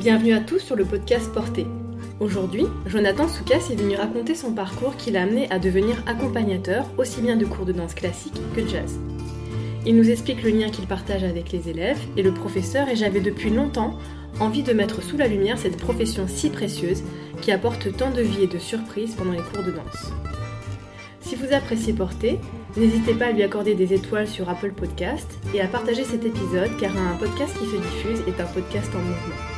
Bienvenue à tous sur le podcast Porté. Aujourd'hui, Jonathan Soukas est venu raconter son parcours qui l'a amené à devenir accompagnateur aussi bien de cours de danse classique que de jazz. Il nous explique le lien qu'il partage avec les élèves et le professeur et j'avais depuis longtemps envie de mettre sous la lumière cette profession si précieuse qui apporte tant de vie et de surprises pendant les cours de danse. Si vous appréciez Porter, n'hésitez pas à lui accorder des étoiles sur Apple Podcast et à partager cet épisode car un podcast qui se diffuse est un podcast en mouvement.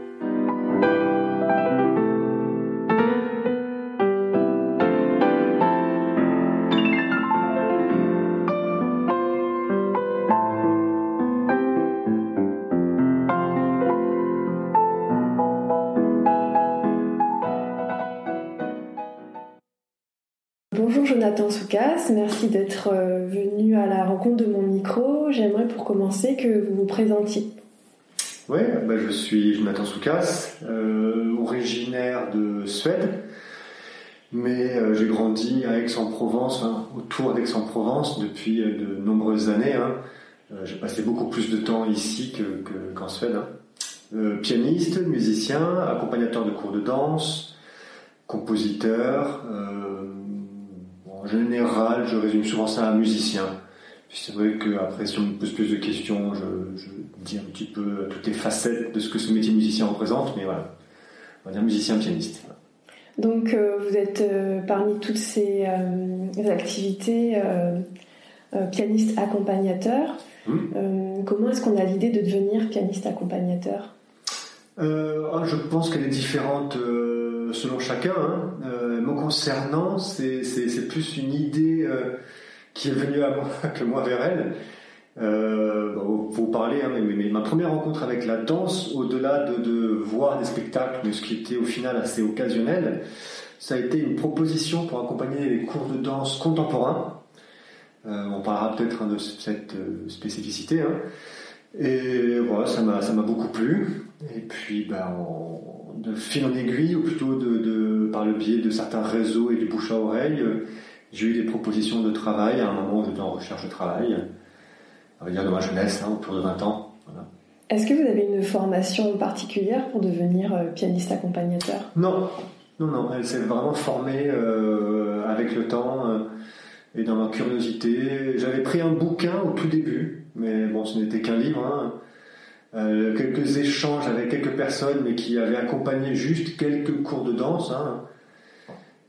Merci d'être euh, venu à la rencontre de mon micro. J'aimerais pour commencer que vous vous présentiez. Oui, bah, je suis Jonathan Soukas, euh, originaire de Suède, mais euh, j'ai grandi à Aix-en-Provence, autour d'Aix-en-Provence depuis de nombreuses années. Hein. j'ai passé beaucoup plus de temps ici qu'en Suède. Hein. pianiste, musicien, accompagnateur de cours de danse, compositeur en général, je résume souvent ça à musicien. C'est vrai qu'après, si on me pose plus de questions, je, dis un petit peu toutes les facettes de ce que ce métier musicien représente, mais voilà, on va dire musicien-pianiste. Donc, euh, vous êtes euh, parmi toutes ces euh, activités pianiste accompagnateur. Hum. comment est-ce qu'on a l'idée de devenir pianiste accompagnateur? Ah, Je pense qu'elle est différente selon chacun. Hein. Euh, me concernant, c'est plus une idée euh, qui est venue à moi que moi vers elle. Euh, vous parler, hein, ma première rencontre avec la danse, au-delà de, voir des spectacles, ce qui était au final assez occasionnel, ça a été une proposition pour accompagner les cours de danse contemporains. Euh, on parlera peut-être hein, de cette spécificité. Hein. Et voilà, ça m'a beaucoup plu. Et puis, ben, de fil en aiguille, ou plutôt de, par le biais de certains réseaux et du bouche à oreille, euh, j'ai eu des propositions de travail à un moment où j'étais en recherche de travail, on va dire de ma jeunesse, hein, autour de 20 ans. Est-ce que vous avez une formation particulière pour devenir euh, pianiste accompagnateur? Non, non, non, elle s'est vraiment formée euh, avec le temps et dans ma curiosité. J'avais pris un bouquin au tout début, mais bon, ce n'était qu'un livre. Hein. Euh, quelques échanges avec quelques personnes, mais qui avaient accompagné juste quelques cours de danse. Hein.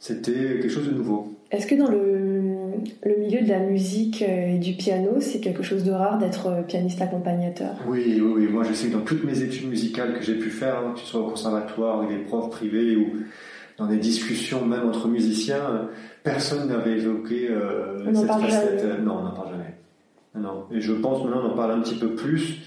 C'était quelque chose de nouveau. Est-ce que dans le, le, milieu de la musique et du piano, c'est quelque chose de rare d'être pianiste accompagnateur? Oui, oui, oui, Moi, je sais que dans toutes mes études musicales que j'ai pu faire, hein, que ce soit au conservatoire, avec des profs privés ou dans des discussions même entre musiciens, personne n'avait évoqué euh, cette facette. Non, on n'en parle jamais. Non. Et je pense maintenant on en parle un petit peu plus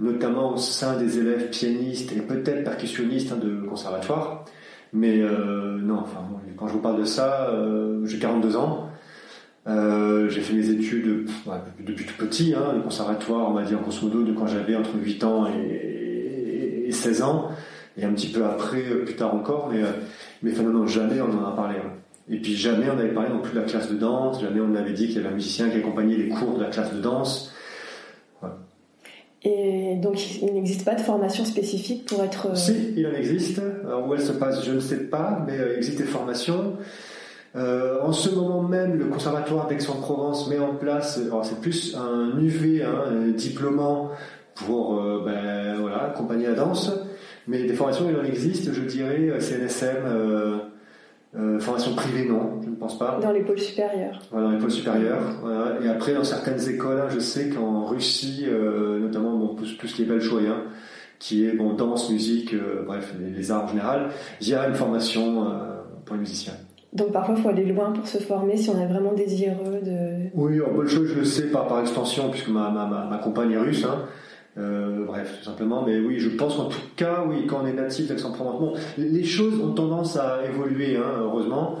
notamment au sein des élèves pianistes et peut-être percussionnistes hein, de conservatoire. Mais euh, non, enfin, quand je vous parle de ça, euh, j'ai 42 ans. Euh, j'ai fait mes études depuis tout petit, hein, le conservatoire, on va dire grosso modo, de quand j'avais entre 8 ans et, 16 ans, et un petit peu après, plus tard encore, mais, mais jamais on en a parlé. Hein. Et puis jamais on avait parlé non plus de la classe de danse, jamais on avait dit qu'il y avait un musicien qui accompagnait les cours de la classe de danse. Et donc, il n'existe pas de formation spécifique pour être. Euh, si, il en existe. Alors, où elle se passe, je ne sais pas, mais euh, il existe des formations. Euh, en ce moment même, le Conservatoire d'Aix-en-Provence met en place, c'est plus un UV, hein, un diplômant pour ben, voilà, accompagner la danse, mais des formations, il en existe, je dirais, CNSM, euh, formation privée, non, je ne pense pas. Dans les pôles supérieurs. dans les pôles supérieurs. Et après, dans certaines écoles, hein, je sais qu'en Russie, euh, notamment bon, tout, ce qui est Belchoyen, qui est bon, danse, musique, euh, bref, les, arts en général, il y a une formation pour les musiciens. Donc parfois, il faut aller loin pour se former si on est vraiment désireux de... Oui, en Bolshoi, je le sais par, par extension, puisque ma, ma, ma, compagne est russe. Hein. Euh, bref, tout simplement. Mais oui, je pense qu'en tout cas, oui, quand on est natif d'Aix-en-Provence, bon, les choses ont tendance à évoluer, hein, heureusement.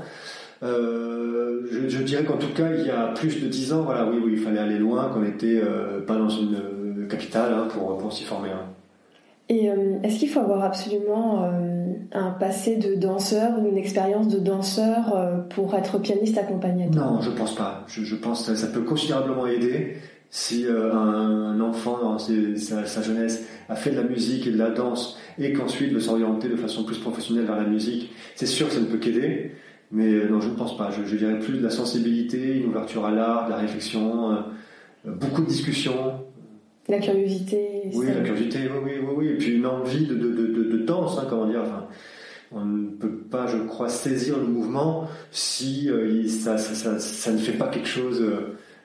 je, dirais qu'en tout cas, il y a plus de dix ans, voilà, oui, oui, il fallait aller loin, qu'on n'était pas dans une capitale hein, pour, pour s'y former. Hein. Et est-ce qu'il faut avoir absolument un passé de danseur ou une expérience de danseur pour être pianiste accompagnateur? Non, je pense pas. Je, je pense que ça peut considérablement aider si euh, un, enfant dans sa, jeunesse a fait de la musique et de la danse et qu'ensuite veut s'orienter de façon plus professionnelle vers la musique, c'est sûr que ça ne peut qu'aider. Mais euh, non, je ne pense pas. Je, dirais plus de la sensibilité, une ouverture à l'art, de la réflexion, euh, beaucoup de discussions. La curiosité. Oui, la curiosité, oui, oui, oui, Et puis une envie de, de, de, danse, hein, comment dire. Enfin, on ne peut pas, je crois, saisir le mouvement si ça, ça, ça, ça, ne fait pas quelque chose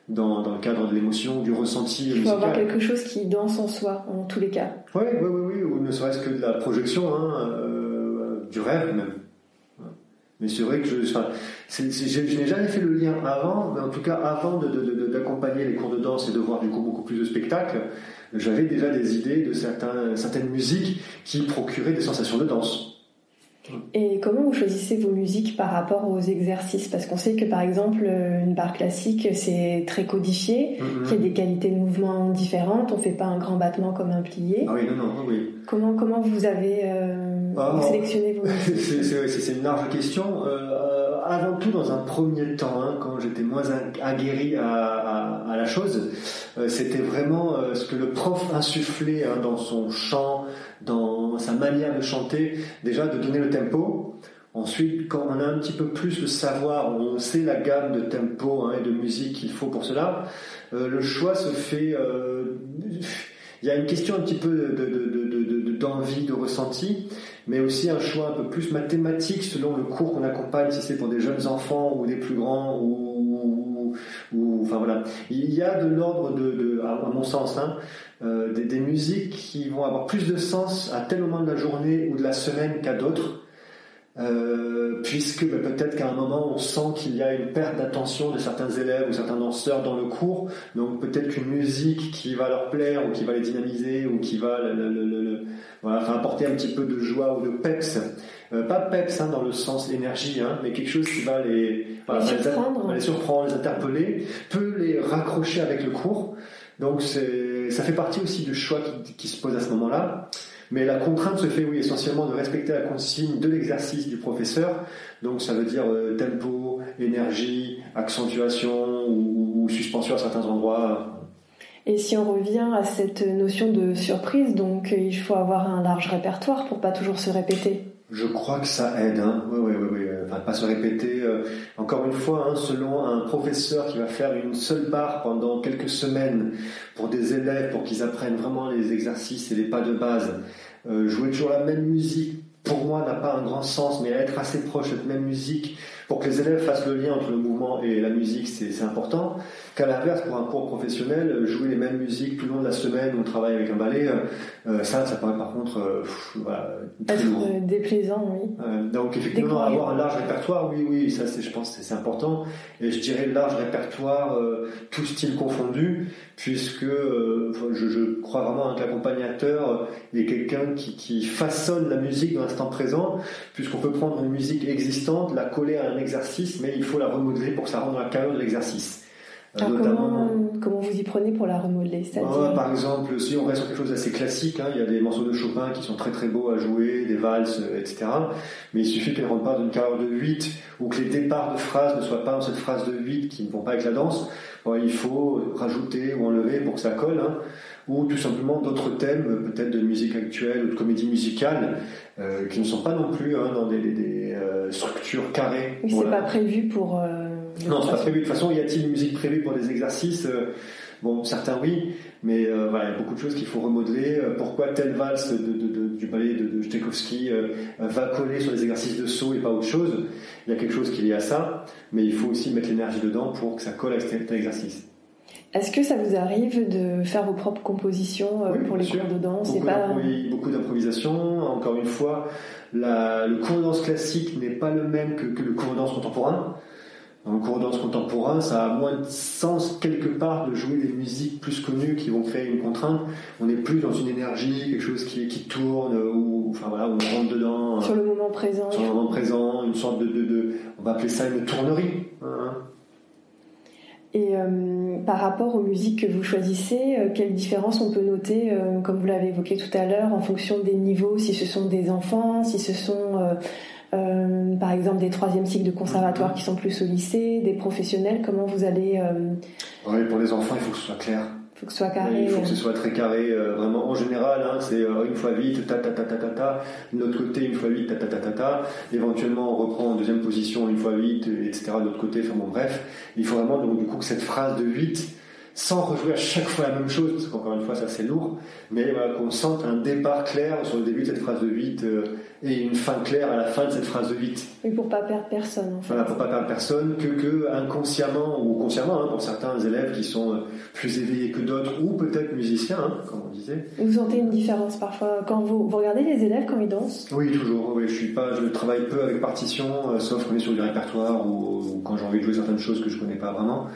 dans, dans, le cadre de l'émotion, du ressenti. Il faut avoir quelque chose qui danse en soi, en tous les cas. Oui, oui, oui, oui ou ne serait-ce que de la projection, hein, euh, du rêve même. Mais c'est vrai que je, enfin, je, n'ai jamais fait le lien avant, mais en tout cas avant d'accompagner les cours de danse et de voir du coup beaucoup plus de spectacles, j'avais déjà des idées de certains, certaines musiques qui procuraient des sensations de danse. Et comment vous choisissez vos musiques par rapport aux exercices? Parce qu'on sait que par exemple, une barre classique, c'est très codifié, mm-hmm. qu'il y a des qualités de mouvement différentes, on ne fait pas un grand battement comme un plié. Ah oui, non, non, oui. Comment, comment vous avez euh, ah, sélectionné vos musiques? C'est une large question. Euh, avant tout, dans un premier temps, hein, quand j'étais moins aguerri à, à, la chose, euh, c'était vraiment ce que le prof insufflait hein, dans son chant, dans sa manière de chanter, déjà de donner le tempo. Ensuite, quand on a un petit peu plus le savoir, on sait la gamme de tempo hein, et de musique qu'il faut pour cela, euh, le choix se fait. Euh, il y a une question un petit peu d'envie, de, de, ressenti, mais aussi un choix un peu plus mathématique selon le cours qu'on accompagne, si c'est pour des jeunes enfants ou des plus grands ou, Il y a de l'ordre à, mon sens, hein, euh, des, musiques qui vont avoir plus de sens à tel moment de la journée ou de la semaine qu'à d'autres. Euh, puisque ben, peut-être qu'à un moment on sent qu'il y a une perte d'attention de certains élèves ou certains danseurs dans le cours, donc peut-être qu'une musique qui va leur plaire ou qui va les dynamiser ou qui va apporter un petit peu de joie ou de peps, euh, pas peps hein, dans le sens énergie, hein, mais quelque chose qui va les, les, surprendre. les surprendre, les interpeller, peut les raccrocher avec le cours. Donc ça fait partie aussi du choix qui, se pose à ce moment-là. Mais la contrainte se fait, oui, essentiellement de respecter la consigne de l'exercice du professeur. Donc ça veut dire euh, tempo, énergie, accentuation ou, suspension à certains endroits. Et si on revient à cette notion de surprise, donc il faut avoir un large répertoire pour pas toujours se répéter. Je crois que ça aide, hein. Oui, oui, oui, oui. Enfin, pas se répéter. Euh, encore une fois, hein, selon un professeur qui va faire une seule barre pendant quelques semaines pour des élèves, pour qu'ils apprennent vraiment les exercices et les pas de base, euh, jouer toujours la même musique, pour moi, n'a pas un grand sens, mais être assez proche de cette même musique pour que les élèves fassent le lien entre le mouvement et la musique, c'est important. Qu'à l'inverse, pour un cours professionnel, jouer les mêmes musiques tout le long de la semaine où on travaille avec un ballet, euh, euh, ça, ça paraît par contre euh, voilà, très Être déplaisant, oui. donc effectivement, avoir un large répertoire, oui, oui, ça, je pense, c'est important. Et je dirais large répertoire, tout style confondu, puisque je, je, crois vraiment que l'accompagnateur est quelqu'un qui, qui façonne la musique dans l'instant présent, puisqu'on peut prendre une musique existante, la coller à un exercice, mais il faut la remodeler pour que ça rentre dans la carrière de l'exercice. Euh, comment, comment, vous y prenez pour la remodeler Par exemple, si on reste sur quelque chose d'assez classique, hein, il y a des morceaux de Chopin qui sont très très beaux à jouer, des valses, euh, etc. Mais il suffit qu'elles ne rentrent pas dans une carrière de 8 ou que les départs de phrases ne soient pas dans cette phrase de 8 qui ne vont pas avec la danse. il faut rajouter ou enlever pour que ça colle. Hein. ou tout simplement d'autres thèmes, peut-être de musique actuelle ou de comédie musicale, euh, qui ne sont pas non plus hein, dans des, des, structures carrées. Oui, c'est pas prévu pour. Non, c'est pas prévu. De toute façon, y a-t-il une musique prévue pour des exercices? Euh, Bon, certains oui, mais euh, voilà, il y a beaucoup de choses qu'il faut remodeler. Euh, pourquoi telle valse du ballet de, de Tchaïkovski va coller sur les exercices de saut et pas autre chose? Il y a quelque chose qui est lié à ça, mais il faut aussi mettre l'énergie dedans pour que ça colle avec tel exercice. Est-ce que ça vous arrive de faire vos propres compositions pour les cours de danse? Beaucoup, pas... beaucoup d'improvisation. Encore une fois, la, le cours de danse classique n'est pas le même que, que le cours de danse contemporain. Le cours de danse contemporain, ça a moins de sens quelque part de jouer des musiques plus connues qui vont créer une contrainte. On est plus dans une énergie, quelque chose qui, qui tourne, ou enfin voilà, on rentre dedans. Sur le moment présent. Sur le moment présent, une sorte de, de, de on va appeler ça une tournerie. Hein. Et euh, par rapport aux musiques que vous choisissez, euh, quelle différence on peut noter, euh, comme vous l'avez évoqué tout à l'heure, en fonction des niveaux, si ce sont des enfants, si ce sont par exemple des troisième cycles de conservatoire qui sont plus au lycée, des professionnels, comment vous allez... Oui, pour les enfants, il faut que ce soit clair faut que ce soit carré. Il faut que ce soit très carré. Euh, vraiment, en général, hein, c'est euh, une fois vite, ta ta ta ta ta ta. De l'autre côté, une fois vite, ta ta ta ta ta. Éventuellement, on reprend en deuxième position une fois vite, etc. De l'autre côté, enfin bon, bref. Il faut vraiment donc du coup que cette phrase de 8 sans rejouer à chaque fois la même chose, parce qu'encore une fois, ça c'est lourd, mais voilà, qu'on sente un départ clair sur le début de cette phrase de 8 euh, et une fin claire à la fin de cette phrase de 8. Et pour pas perdre personne, en fait. Voilà, pour pas perdre personne, que, que inconsciemment ou consciemment, hein, pour certains élèves qui sont euh, plus éveillés que d'autres, ou peut-être musiciens, hein, comme on disait. Vous sentez une différence parfois quand vous, vous regardez les élèves quand ils dansent? Oui, toujours. Oui, je suis pas, je travaille peu avec partition, euh, sauf quand on est sur du répertoire ou, ou quand j'ai envie de jouer certaines choses que je connais pas vraiment.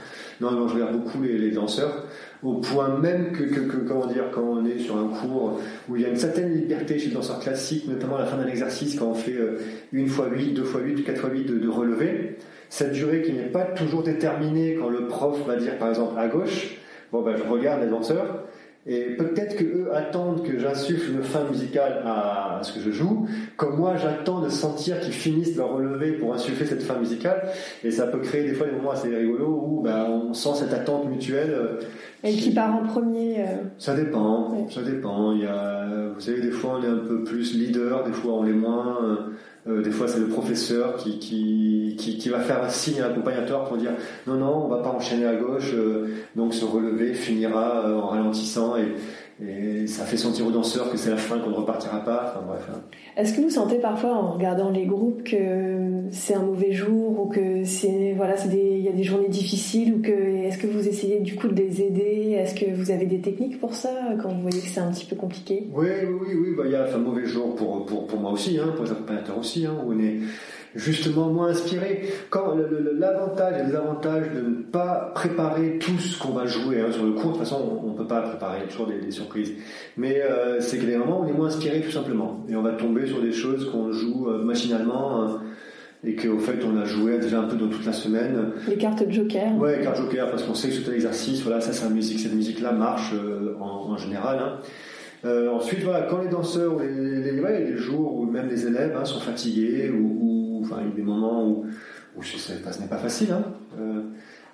Non, non, je regarde beaucoup les, danseurs, au point même que, quand on est sur un cours où il y a une certaine liberté chez le danseur classique, notamment à la fin d'un exercice, quand on fait euh, une fois 8, deux fois 8, quatre fois 8 de, de relevé, cette durée qui n'est pas toujours déterminée quand le prof va dire par exemple à gauche, bon ben je regarde les danseurs, et peut-être que eux attendent que j'insuffle une fin musicale à, ce que je joue, comme moi j'attends de sentir qu'ils finissent leur relevé pour insuffler cette fin musicale. Et ça peut créer des fois des moments assez rigolos où ben, on sent cette attente mutuelle. Euh, et qui, part en premier euh, Ça dépend, ça dépend. Il y a, vous savez, des fois on est un peu plus leader, des fois on l'est moins. Euh, des fois, c'est le professeur qui, qui, qui, va faire un signe à l'accompagnateur pour dire non, non, on va pas enchaîner à gauche, euh, donc se relever finira euh, en ralentissant et, et ça fait sentir aux danseurs que c'est la fin, qu'on ne repartira pas. Enfin, bref. Hein. Est-ce que vous sentez parfois en regardant les groupes que c'est un mauvais jour ou que c'est voilà, c'est il y a des journées difficiles ou que est-ce que vous essayez du coup de les aider? Est-ce que vous avez des techniques pour ça quand vous voyez que c'est un petit peu compliqué? Oui, oui, oui, oui. Bah, il y a un mauvais jour pour, pour, pour moi aussi, hein, pour les accompagnateurs aussi, hein, où on est justement moins inspiré. Quand l'avantage et les avantages de ne pas préparer tout ce qu'on va jouer hein, sur le cours, de toute façon on ne peut pas préparer, il y a toujours des, surprises. Mais euh, c'est que des moments on est moins inspiré tout simplement. Et on va tomber sur des choses qu'on joue euh, machinalement. Hein, et qu'au fait on a joué déjà un peu dans toute la semaine. Les cartes joker. Ouais, cartes joker parce qu'on sait que c'est un exercice, voilà, ça c'est la musique, cette musique-là marche euh, en, général. Hein. ensuite, voilà, quand les danseurs, les, les, les, jours où même les élèves hein, sont fatigués ou Il y a des moments où, ce n'est pas facile. Hein. Euh,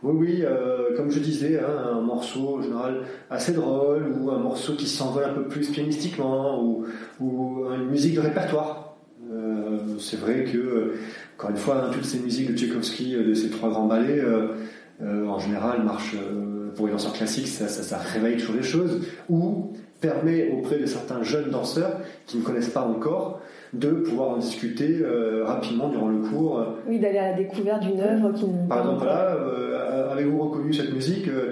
oui, oui, euh, comme je disais, hein, un morceau en général assez drôle ou un morceau qui s'envole un peu plus pianistiquement ou, une musique de répertoire. Euh, c'est vrai que, encore une fois, hein, toutes ces musiques de Tchaïkovski, de ces trois grands ballets, en général marchent pour les danseurs classiques, ça, ça, réveille toujours les choses ou permet auprès de certains jeunes danseurs qui ne connaissent pas encore de pouvoir en discuter euh, rapidement durant le cours. Oui, d'aller à la découverte d'une œuvre qui Par exemple, là, euh, avez-vous reconnu cette musique euh,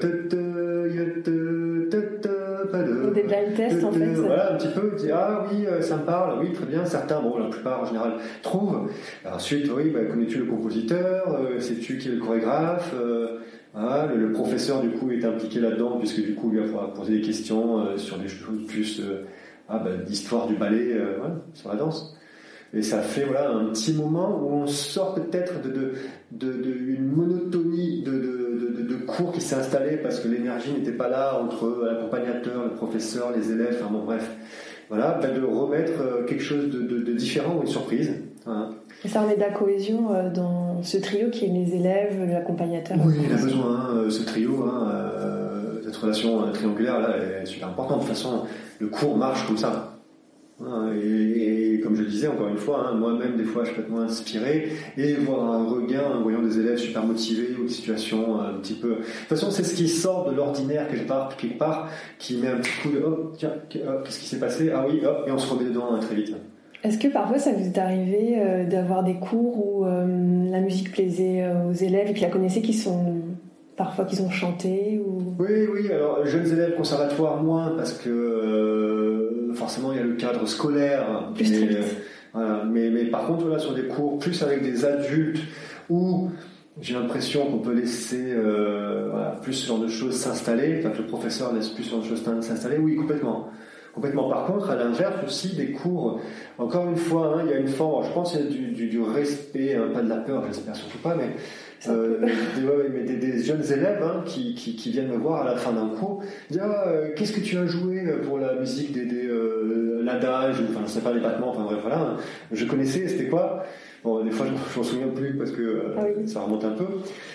Des blind tests, en fait. Voilà, un petit peu, ah oui, ça me parle, oui, très bien. Certains, bon, la plupart en général, trouvent. Ensuite, oui, bah, connais-tu le compositeur Sais-tu qui est le chorégraphe le, professeur du coup est impliqué là-dedans puisque du coup il va falloir poser des questions sur des choses plus ah, ben, l'histoire du ballet euh, sur la danse. Et ça fait voilà un petit moment où on sort peut-être de, de, de, une monotonie de, de, cours qui s'est installée parce que l'énergie n'était pas là entre l'accompagnateur, le professeur, les élèves, enfin bon bref. Voilà, ben, de remettre euh, quelque chose de, différent ou une surprise. Et ça remet de la cohésion euh, dans ce trio qui est les élèves, l'accompagnateur. Oui, il a besoin, hein, ce trio. Hein, cette relation triangulaire là est super importante. De toute façon, le cours marche comme ça. Hein, et, comme je le disais encore une fois, hein, moi-même des fois je peux être moins inspiré et voir un regain en voyant des élèves super motivés ou des situations un petit peu. De toute façon, c'est ce qui sort de l'ordinaire quelque part, quelque part, qui met un petit coup de hop, tiens, qu'est-ce qui s'est passé? Ah oui, hop, et on se remet dedans hein, très vite. Est-ce que parfois ça vous est arrivé euh, d'avoir des cours où euh, la musique plaisait euh, aux élèves et puis la connaissez qui sont parfois qu'ils ont chanté. Oui, oui, alors jeunes élèves conservatoires moins parce que euh, forcément il y a le cadre scolaire. mais, voilà, mais, mais, par contre, là, sur des cours plus avec des adultes où j'ai l'impression qu'on peut laisser plus ce genre de choses s'installer, enfin que le professeur laisse plus ce genre de choses s'installer. Oui, complètement. Complètement. Par contre, à l'inverse aussi, des cours, encore une fois, hein, il y a une forme, je pense qu'il y a du, du, respect, hein, pas de la peur, j'espère surtout pas, mais, euh, des, mais des, jeunes élèves hein, qui, qui, qui, viennent me voir à la fin d'un cours, disent ah, euh, qu'est-ce que tu as joué pour la musique des, des euh, l'adage, enfin je sais pas les battements, enfin bref voilà, hein. je connaissais, c'était quoi? Bon, des fois, je m'en souviens plus parce que euh, ah ça remonte un peu.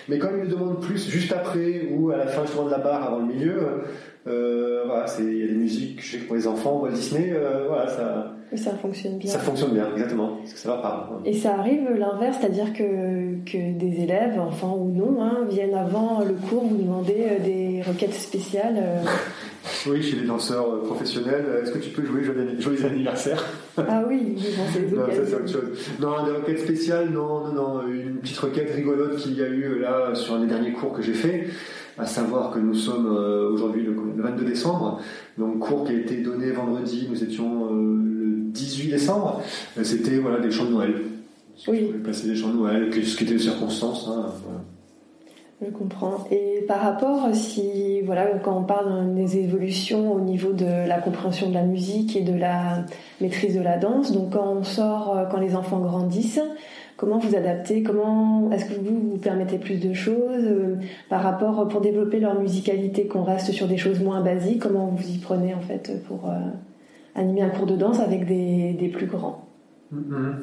Mais quand ils me demandent plus, juste après ou à la fin justement de la barre, avant le milieu, euh, voilà, il y a des musiques, je sais que pour les enfants, Walt Disney, euh, voilà, ça. Ça fonctionne bien. Ça fonctionne bien, exactement, parce que ça va pas. Et ça arrive l'inverse, c'est-à-dire que, que des élèves, enfants ou non, hein, viennent avant le cours vous demander euh, des requêtes spéciales. Oui, chez les danseurs professionnels, est-ce que tu peux jouer Joyeux anniversaire? Ah oui, non, ça c'est autre chose. Non, des requêtes spéciales, non, non, non, une petite requête rigolote qu'il y a eu là sur un des derniers cours que j'ai fait à savoir que nous sommes euh, aujourd'hui le, 22 décembre, donc cours qui a été donné vendredi, nous étions euh, 18 décembre, euh, c'était voilà, des chants de Noël. Oui. Passer des chants de Noël, ce qui était les circonstances. Hein, Je comprends. Et par rapport, si voilà, quand on parle des évolutions au niveau de la compréhension de la musique et de la maîtrise de la danse, donc quand on sort, quand les enfants grandissent, Comment vous adaptez Comment est-ce que vous vous permettez plus de choses euh, par rapport pour développer leur musicalité qu'on reste sur des choses moins basiques Comment vous y prenez en fait pour euh, animer un cours de danse avec des, plus grands mm-hmm.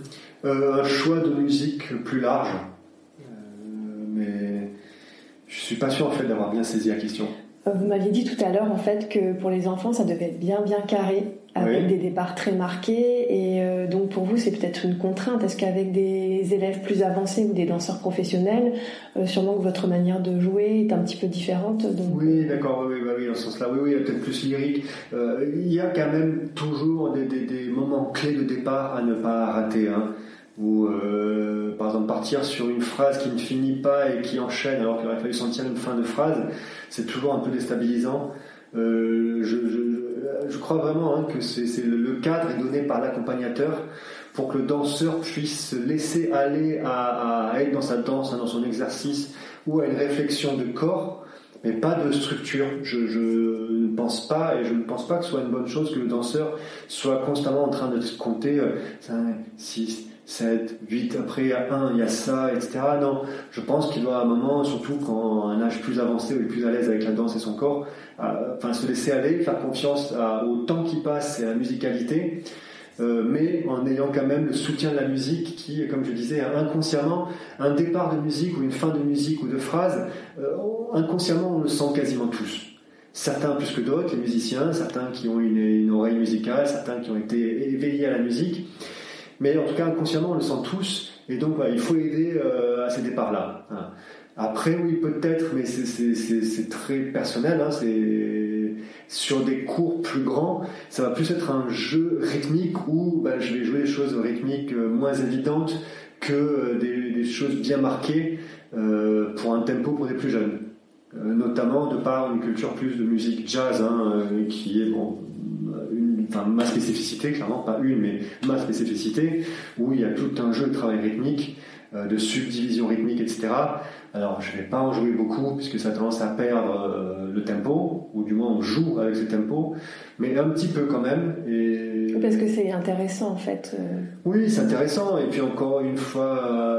euh, Un choix de musique plus large, mais je suis pas sûr en fait d'avoir bien saisi la question. Vous m'aviez dit tout à l'heure en fait que pour les enfants ça devait être bien bien carré avec des départs très marqués. Et euh, donc pour vous c'est peut-être une contrainte. Est-ce qu'avec des élèves plus avancés ou des danseurs professionnels euh, sûrement que votre manière de jouer est un petit peu différente oui d'accord oui, oui, dans ce sens-là oui oui peut-être plus lyrique. Euh, il y a quand même toujours des, des, des, moments clés de départ à ne pas rater hein. Ou par exemple partir sur une phrase qui ne finit pas et qui enchaîne alors qu'il aurait fallu sentir une fin de phrase c'est toujours un peu déstabilisant. Je, je je crois vraiment hein, que c'est le cadre est donné par l'accompagnateur pour que le danseur puisse se laisser aller à, être dans sa danse, hein, dans son exercice ou à une réflexion de corps, mais pas de structure. Je, ne pense pas et je ne pense pas que ce soit une bonne chose que le danseur soit constamment en train de compter 5, 6, 7, 8, après il y a 1, il y a ça, etc. Non, je pense qu'il doit à un moment, surtout quand un âge plus avancé ou plus à l'aise avec la danse et son corps, euh, enfin se laisser aller, faire confiance au temps qui passe et à la musicalité, euh, mais en ayant quand même le soutien de la musique qui, comme je disais, inconsciemment, un départ de musique ou une fin de musique ou de phrase, euh, inconsciemment on le sent quasiment tous certains plus que d'autres, les musiciens, certains qui ont une, oreille musicale, certains qui ont été éveillés à la musique. Mais en tout cas, inconsciemment, on le sent tous. Et donc, il faut aider euh, à ces départs-là. Après, oui, peut-être, mais c'est très personnel. Hein, c'est sur des cours plus grands, ça va plus être un jeu rythmique où ben, je vais jouer des choses rythmiques euh, moins évidentes que euh, des, choses bien marquées pour un tempo pour les plus jeunes. notamment de par une culture plus de musique jazz, hein, qui est ma spécificité, clairement pas une, mais ma spécificité, où il y a tout un jeu de travail rythmique, euh, de subdivision rythmique, etc. Alors je ne vais pas en jouer beaucoup puisque ça a tendance à perdre euh, le tempo, ou du moins on joue avec ce tempo, mais un petit peu quand même. Et... Parce que c'est intéressant en fait. Euh. Oui, c'est intéressant. Et puis encore une fois,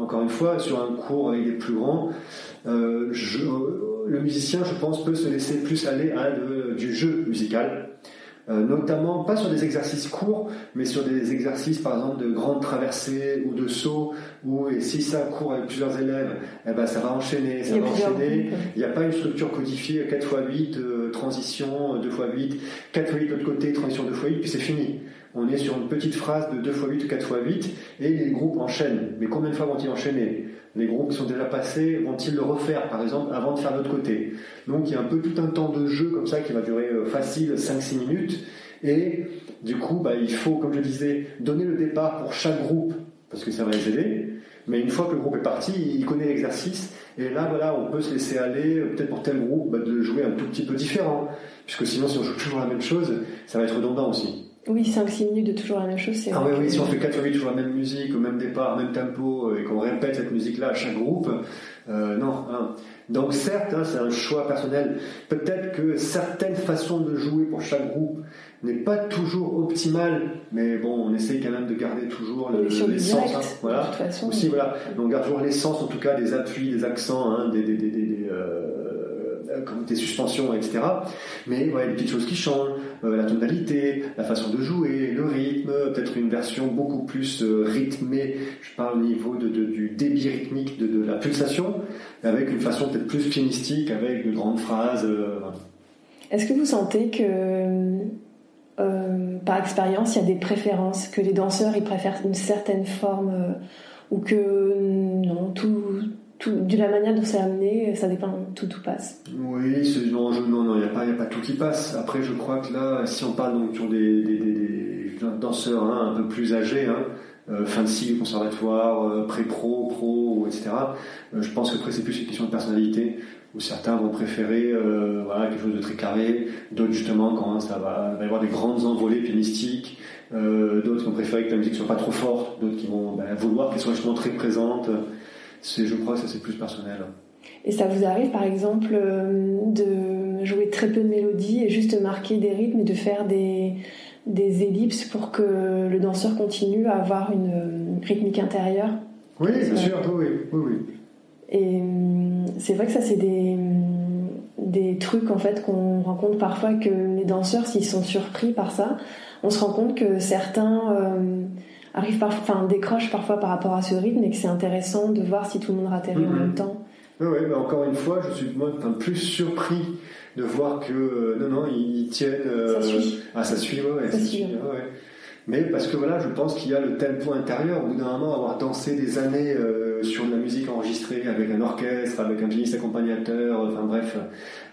encore une fois, sur un cours avec des plus grands, je, le musicien, je pense, peut se laisser plus aller à du jeu musical euh, notamment pas sur des exercices courts, mais sur des exercices par exemple de grandes traversées ou de sauts, où et si ça court avec plusieurs élèves, eh ben, ça va enchaîner, ça va enchaîner. Il n'y a pas une structure codifiée 4 x 8, transition 2 x 8, 4 x 8 de l'autre côté, transition 2 x 8, puis c'est fini. On est sur une petite phrase de 2 x 8 ou 4 x 8, et les groupes enchaînent. Mais combien de fois vont-ils enchaîner? Les groupes qui sont déjà passés vont-ils le refaire, par exemple, avant de faire l'autre côté? Donc il y a un peu tout un temps de jeu comme ça qui va durer euh, facile 5-6 minutes. Et du coup, bah, il faut, comme je disais, donner le départ pour chaque groupe, parce que ça va les aider. Mais une fois que le groupe est parti, il connaît l'exercice. Et là, voilà, on peut se laisser aller, peut-être pour tel groupe, bah, de jouer un tout petit peu différent. Puisque sinon, si on joue toujours la même chose, ça va être redondant aussi. Oui, 5-6 minutes de toujours la même chose, c'est Ah oui, oui, si on fait 4 minutes toujours la même musique, au même départ, même tempo, et qu'on répète cette musique-là à chaque groupe, non. Hein. Donc certes, hein, c'est un choix personnel. Peut-être que certaines façons de jouer pour chaque groupe n'est pas toujours optimale, mais bon, on essaye quand même de garder toujours l'essence. Hein, voilà. Aussi, voilà. on garde toujours l'essence, en tout cas, des appuis, des accents, des, des, des, des euh, des suspensions, etc. Mais voilà, des petites choses qui changent, euh, la tonalité, la façon de jouer, le rythme, peut-être une version beaucoup plus euh, rythmée, je parle au niveau de, du débit rythmique de, de, la pulsation, avec une façon peut-être plus pianistique, avec de grandes phrases. Est-ce que vous sentez que par expérience, il y a des préférences, que les danseurs ils préfèrent une certaine forme ou que non, tout, de la manière dont c'est amené, ça dépend, tout, tout passe. Oui, non, il n'y a, pas, a pas tout qui passe. Après, je crois que là, si on parle donc sur des, des, des, danseurs hein, un peu plus âgés, hein, euh, fin de cycle, conservatoire, euh, pré-pro, pro, etc., euh, je pense que après, c'est plus une question de personnalité, où certains vont préférer voilà, quelque chose de très carré, d'autres justement, quand ça va, va y avoir des grandes envolées pianistiques, d'autres vont préférer que la musique soit pas trop forte, d'autres qui vont ben, vouloir qu'elle soit justement très présente je crois que ça c'est plus personnel. Et ça vous arrive par exemple euh, de jouer très peu de mélodies et juste marquer des rythmes et de faire des, des ellipses pour que le danseur continue à avoir une rythmique intérieure? Oui, bien sûr, oui, oui, oui. Et hum, c'est vrai que ça c'est des, des trucs en fait qu'on rencontre parfois que les danseurs s'ils sont surpris par ça, on se rend compte que certains... Euh, arrive parfois, enfin décroche parfois par rapport à ce rythme et que c'est intéressant de voir si tout le monde ratterrit en mhm. même temps. Oui, mais encore une fois, je suis moi, plus surpris de voir que euh, non, non, ils, tiennent. Euh, ça suit. Ah, ça suit, ouais, ça, suit. Mais parce que voilà, je pense qu'il y a le tempo intérieur. Au bout d'un moment, avoir dansé des années euh, sur de la musique enregistrée avec un orchestre, avec un pianiste accompagnateur, enfin bref,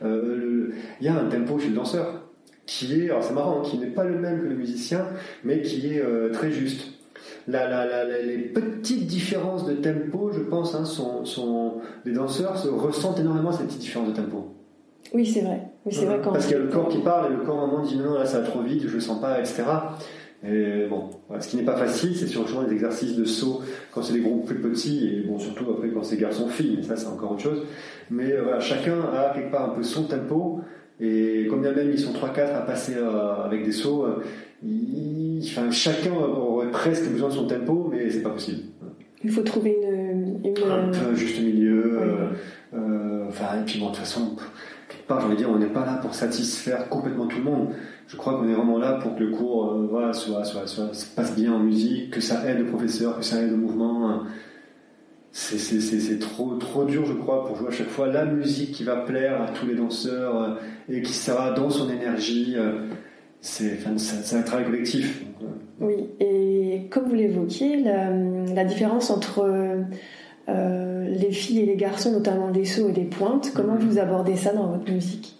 il y a un tempo chez le danseur qui est, alors c'est marrant, qui n'est pas le même que le musicien, mais qui est très juste les petites différences de tempo, je pense, hein, sont, les danseurs se ressentent énormément ces petites différences de tempo. Oui, c'est vrai. Oui, c'est vrai Parce qu'il y a le corps qui parle et le corps à un moment dit non, là ça va trop vite, je le sens pas, etc. Et bon, ce qui n'est pas facile, c'est surtout les exercices de saut quand c'est des groupes plus petits et bon, surtout après quand c'est garçon-fille, mais ça c'est encore autre chose. Mais euh, voilà, chacun a quelque part un peu son tempo et comme bien même ils sont 3-4 à passer euh, avec des sauts, euh, enfin, chacun aurait presque besoin de son tempo, mais c'est pas possible. Il faut trouver une, un, juste milieu. Euh, euh, enfin, et puis bon, de toute façon, quelque part, dire, on n'est pas là pour satisfaire complètement tout le monde. Je crois qu'on est vraiment là pour que le cours euh, voilà, soit, soit, soit, se passe bien en musique, que ça aide le professeur, que ça aide le mouvement. C'est trop, trop dur, je crois, pour jouer à chaque fois la musique qui va plaire à tous les danseurs et qui sera dans son énergie c'est un travail collectif. Oui, et comme vous l'évoquiez, la, différence entre euh, les filles et les garçons, notamment les sauts et les pointes, comment mhm. vous abordez ça dans votre musique?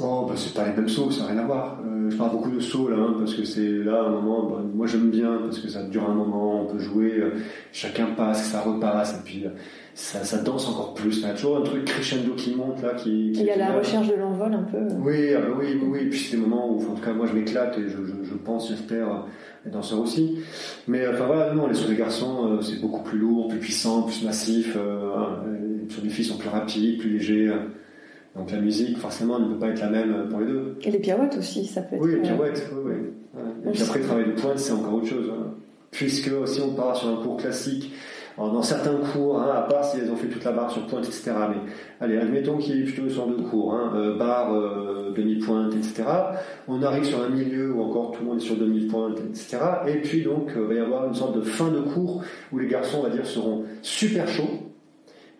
Oh, bah, c'est pas les mêmes sauts, ça n'a rien à voir. Euh, je parle beaucoup de sauts là, hein, parce que c'est là un moment, bah, moi j'aime bien, parce que ça dure un moment, on peut jouer, euh, chacun passe, ça repasse, et puis ça, danse encore plus. Il y a toujours un truc crescendo qui monte là. Qui, il y a la recherche de l'envol un peu. Oui, ah bah oui, oui, oui. Puis c'est des moments où, en tout cas, moi je m'éclate et je, je, pense, j'espère, les danseurs aussi. Mais enfin voilà, non, les sur les garçons, euh, c'est beaucoup plus lourd, plus puissant, plus massif. Euh, les sur les filles sont plus rapides, plus légers. Donc la musique, forcément, ne peut pas être la même pour les deux. Et les pirouettes aussi, ça peut être. Oui, les pirouettes, oui, oui. Et puis après, le travail de pointe, c'est encore autre chose. Hein. Puisque si on part sur un cours classique dans certains cours, hein, à part si elles ont fait toute la barre sur pointe, etc. Mais allez, admettons qu'il est plutôt sur deux cours, hein, euh, barre, euh, demi-pointe, etc. On arrive sur un milieu où encore tout le monde est sur demi-pointe, etc. Et puis donc, il euh, va y avoir une sorte de fin de cours où les garçons, on va dire, seront super chauds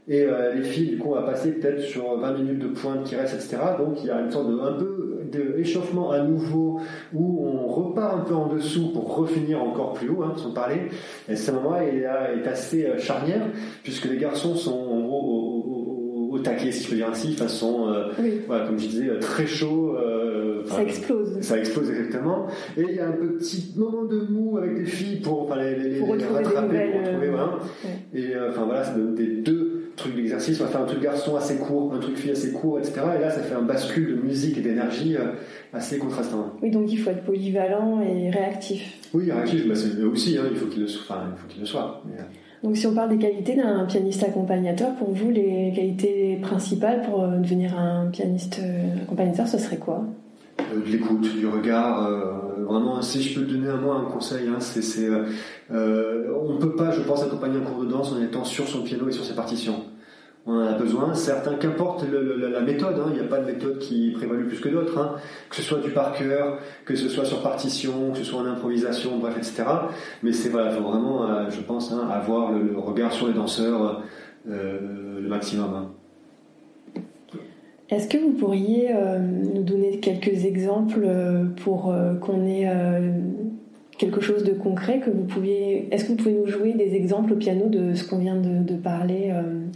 et les filles, du coup, on va passer peut-être sur 20 minutes de pointe qui reste, etc. Donc il y a une sorte de un peu d'échauffement à nouveau où on repart un peu en dessous pour refinir encore plus haut, hein, sans parler. Et ce moment-là est, assez euh, charnière puisque les garçons sont en gros au, au, taquet, si je peux dire ainsi, façon, euh, voilà, comme je disais, très chaud. ça explose. Ça explose exactement. Et il y a un petit moment de mou avec les filles pour, enfin, les, les, pour les rattraper, pour retrouver, voilà. Et enfin voilà, ça donne des deux truc d'exercice, on va faire un truc garçon assez court, un truc fille assez court, etc. Et là, ça fait un bascule de musique et d'énergie euh, assez contrastant. Oui, donc il faut être polyvalent et réactif. Oui, réactif, bah, c'est aussi, hein, il faut qu'il le, enfin, le, soit. Euh. Donc si on parle des qualités d'un pianiste accompagnateur, pour vous, les qualités principales pour devenir un pianiste accompagnateur, ce serait quoi? De l'écoute, du regard. vraiment, si je peux te donner à moi un conseil, hein, c'est euh, on ne peut pas, je pense, accompagner un cours de danse en étant sur son piano et sur ses partitions. On en a besoin. Certains, qu'importe la méthode, hein, il n'y a pas de méthode qui prévalue plus que d'autres, hein. que ce soit du par cœur, que ce soit sur partition, que ce soit en improvisation, bref, etc. Mais c'est voilà, il faut vraiment, euh, je pense, hein, avoir le, regard sur les danseurs euh, le maximum. Est-ce que vous pourriez nous donner quelques exemples pour qu'on ait quelque chose de concret que vous pouviez. Est-ce que vous pouvez nous jouer des exemples au piano de ce qu'on vient de, parler euh,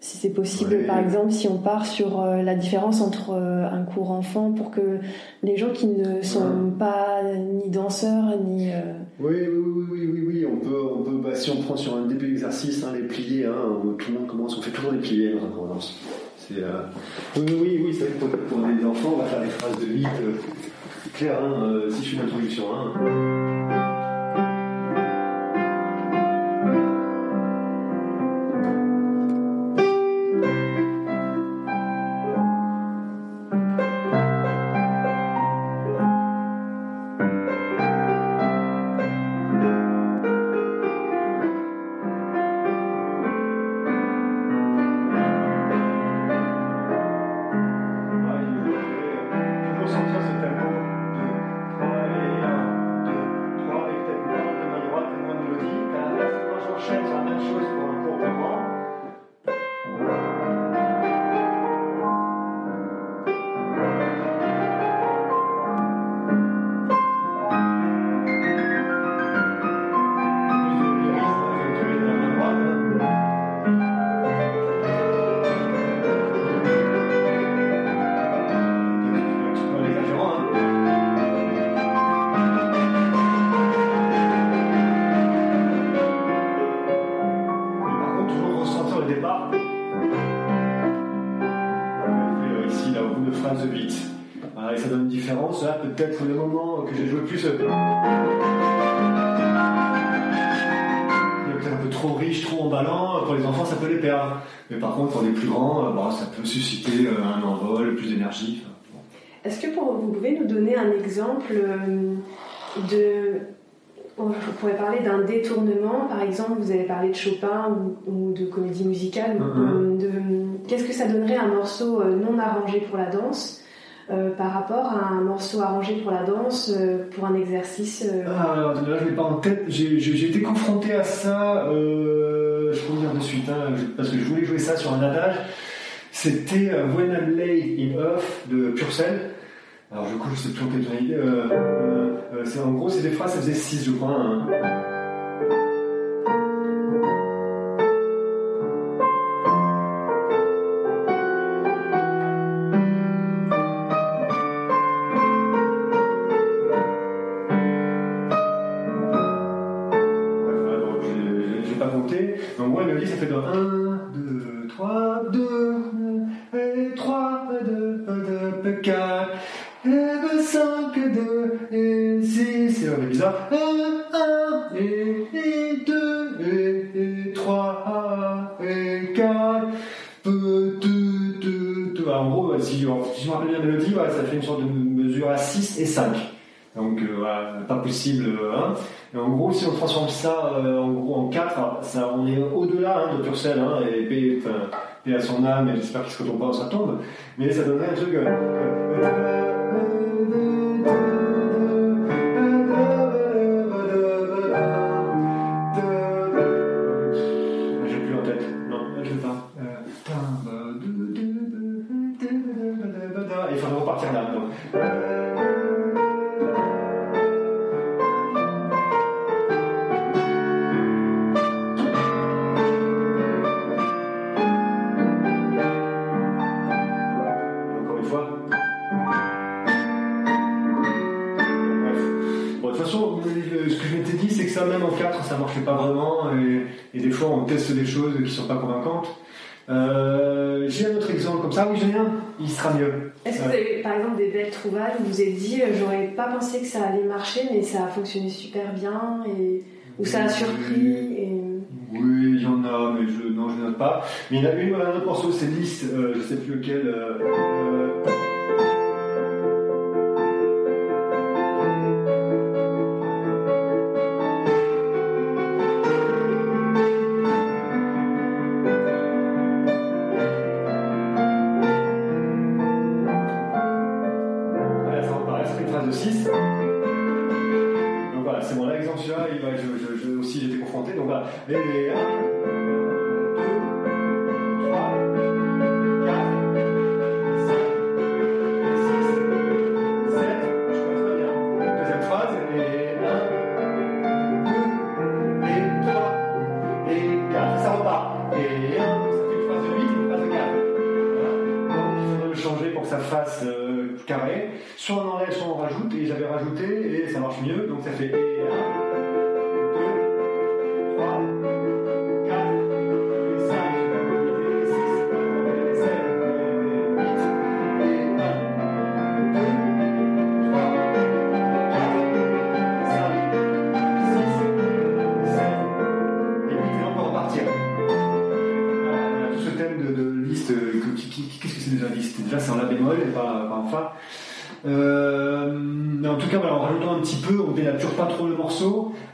Si c'est possible, par exemple, si on part sur euh, la différence entre euh, un cours enfant pour que les gens qui ne sont pas ni danseurs ni. Oui, oui, oui, oui, oui, oui, on peut, on peut bah, si on prend sur un début d'exercice, hein, les pliés, hein, tout le monde commence, on fait toujours des pliés dans un danse. Oui, oui, oui, c'est vrai que pour, les enfants, on va faire des phrases de vide clair, hein, euh, si je fais une introduction. Moment que j'ai joué plus. Euh, peut-être un peu trop riche, trop emballant. Pour les enfants, ça peut les perdre. Mais par contre, pour les plus grands, euh, bah, ça peut susciter euh, un envol, plus d'énergie. Est-ce que pour, vous pouvez nous donner un exemple de. On pourrait parler d'un détournement, par exemple, vous avez parlé de Chopin ou, de comédie musicale. Mm-hmm. Qu'est-ce que ça donnerait un morceau non arrangé pour la danse? Euh, par rapport à un morceau arrangé pour la danse, euh, pour un exercice euh. Ah, alors là, je l'ai pas en tête. J'ai été confronté à ça, je peux dire de suite, parce que je voulais jouer ça sur un adage. C'était When I'm Lay in Earth de Purcell. Alors, du coup, je sais plus quelle idée. c'est en gros, c'est des phrases, ça faisait 6, je crois. Hein. Si on transforme ça euh, en gros en 4, ça, on est au-delà hein, de Purcell, hein, et paix, à son âme, et j'espère qu'il se retombe pas dans sa tombe, mais ça donnerait un truc. Euh, pensé que ça allait marcher mais ça a fonctionné super bien et où ça a surpris et... Oui, il y en a, mais je, non, je note pas. Mais il y en a une, un autre morceau, c'est liste, euh, je sais plus lequel. Euh,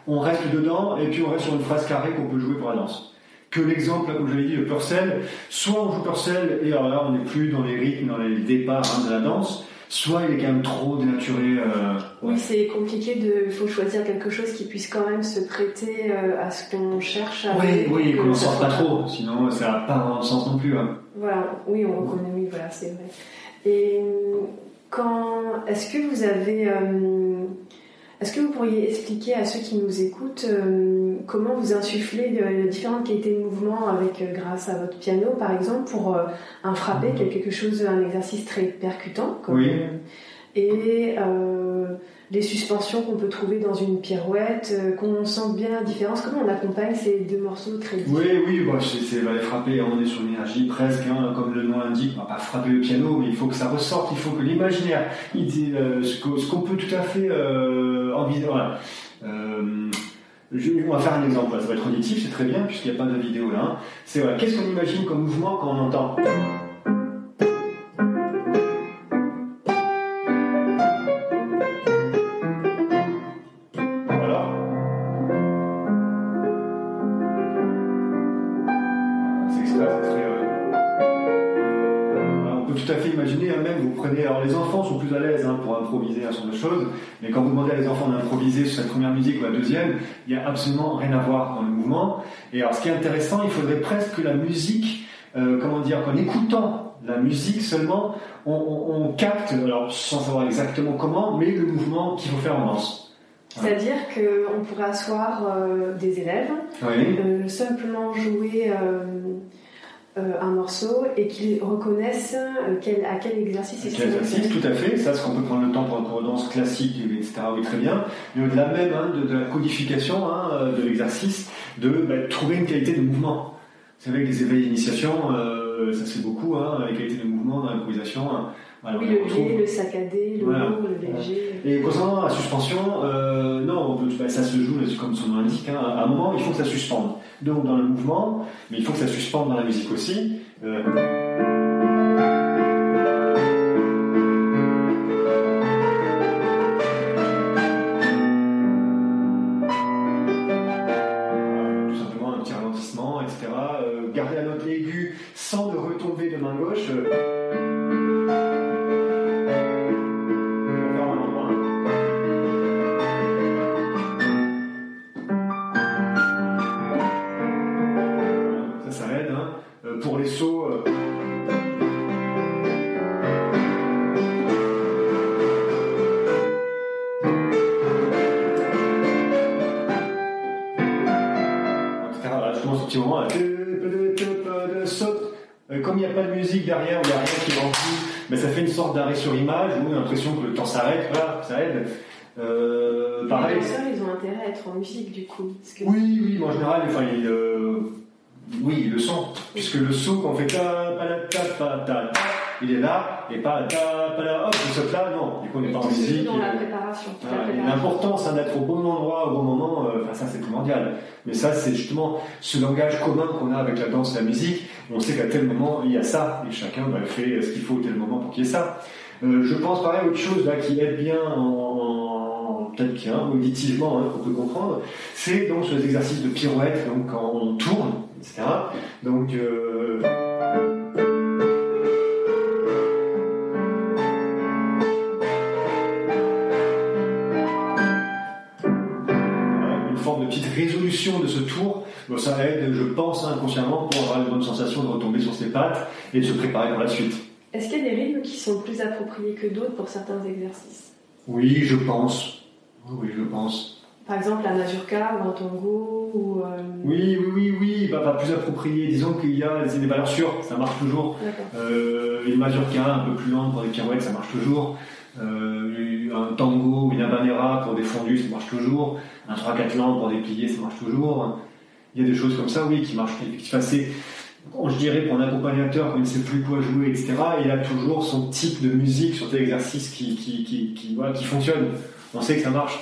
on reste dedans et puis on reste sur une phrase carrée qu'on peut jouer pour la danse. Que l'exemple, comme je l'avais dit, le Purcell, soit on joue Purcell et alors là on n'est plus dans les rythmes, dans les départs hein, de la danse, soit il est quand même trop dénaturé. Euh, oui, c'est compliqué de. Il faut choisir quelque chose qui puisse quand même se prêter euh, à ce qu'on cherche à. Oui, oui, qu'on ne sorte pas trop, sinon ça n'a pas de sens non plus. Hein. Voilà, oui, on reconnaît, oui, voilà, c'est vrai. Et quand. Est-ce que vous avez. Euh, est-ce que vous pourriez expliquer à ceux qui nous écoutent euh, comment vous insufflez différentes qualités de mouvement avec, euh, grâce à votre piano, par exemple, pour euh, un frappé, est quelque chose, un exercice très percutant, oui. et les suspensions qu'on peut trouver dans une pirouette, qu'on sente bien la différence. Comment on accompagne ces deux morceaux très différents Oui, oui, bah, c'est frapper, on est sur l'énergie presque, hein, comme le nom l'indique, on va pas frapper le piano, mais il faut que ça ressorte, il faut que l'imaginaire, ce qu'on peut tout à fait voilà. Euh, on va faire un exemple, ça va être auditif, c'est très bien, puisqu'il n'y a pas de vidéo là. Hein. C'est voilà, qu'est-ce qu'on imagine comme mouvement quand on entend? Improviser un certain de choses, mais quand vous demandez à les enfants d'improviser sur cette première musique ou la deuxième, il n'y a absolument rien à voir dans le mouvement. Et alors ce qui est intéressant, il faudrait presque que la musique, euh, comment dire, qu'en écoutant la musique seulement, on, capte, alors sans savoir exactement comment, mais le mouvement qu'il faut faire en danse. C'est-à-dire qu'on pourrait asseoir euh, des élèves, euh, simplement jouer euh, un morceau et qu'ils reconnaissent euh, quel, à quel exercice ils Quel exercice, tout à fait. Ça, ce qu'on peut prendre le temps pour de danse classique, etc. Oui, très bien. Mais au-delà même hein, de, la codification hein, euh, de l'exercice, de bah, trouver une qualité de mouvement. C'est vrai que les éveils d'initiation, ça se fait beaucoup, hein, les qualités de mouvement dans l'improvisation. Hein. oui, le léger, le saccadé, le lourd, le léger. Et concernant la suspension, non, bah, ça se joue, comme son nom l'indique, hein, à un moment, il faut que ça suspende donc dans le mouvement, mais il faut que ça suspende dans la musique aussi. Euh, sur image, où on a l'impression que le temps s'arrête, voilà, ça aide. Euh, pareil. Les ils ont intérêt à être en musique, du coup. Oui, oui, en général, enfin, euh, Oui, le son. Puisque le son, quand on fait ta, ta, ta, ta, ta, il est là, et pas ta, ta, hop, il saute là, non. Du coup, on n'est pas en musique. dans la préparation. L'important, c'est d'être au bon endroit, au bon moment, euh, enfin, ça, c'est primordial. Mais ça, c'est justement ce langage commun qu'on a avec la danse et la musique. On sait qu'à tel moment, il y a ça, et chacun bah, fait ce qu'il faut au tel moment pour qu'il y ait ça. Euh, je pense pareil autre chose qui aide bien en, peut-être qu'il auditivement hein, qu'on peut comprendre, c'est donc sur les exercices de pirouette, donc quand on tourne, etc. Donc euh, une forme de petite résolution de ce tour, ça aide, je pense, inconsciemment pour avoir une bonne sensation de retomber sur ses pattes et de se préparer pour la suite. Est-ce qu'il y a des rythmes qui sont plus appropriés que d'autres pour certains exercices? Oui, je pense. Oui, je pense. Par exemple, la mazurka ou un tango ou euh, Oui, oui, oui, oui, bah, pas plus approprié. Disons qu'il y a des valeurs sûres, ça marche toujours. Euh, une mazurka un peu plus lente pour des pirouettes, ça marche toujours. Euh, un tango, une habanera pour des fondus, ça marche toujours. Un 3-4 lents pour des pliés, ça marche toujours. Il y a des choses comme ça, oui, qui marchent. Enfin, je dirais pour un accompagnateur qui ne sait plus quoi jouer, etc., il a toujours son type de musique sur tel exercice qui, qui, qui, voilà, qui fonctionne. On sait que ça marche.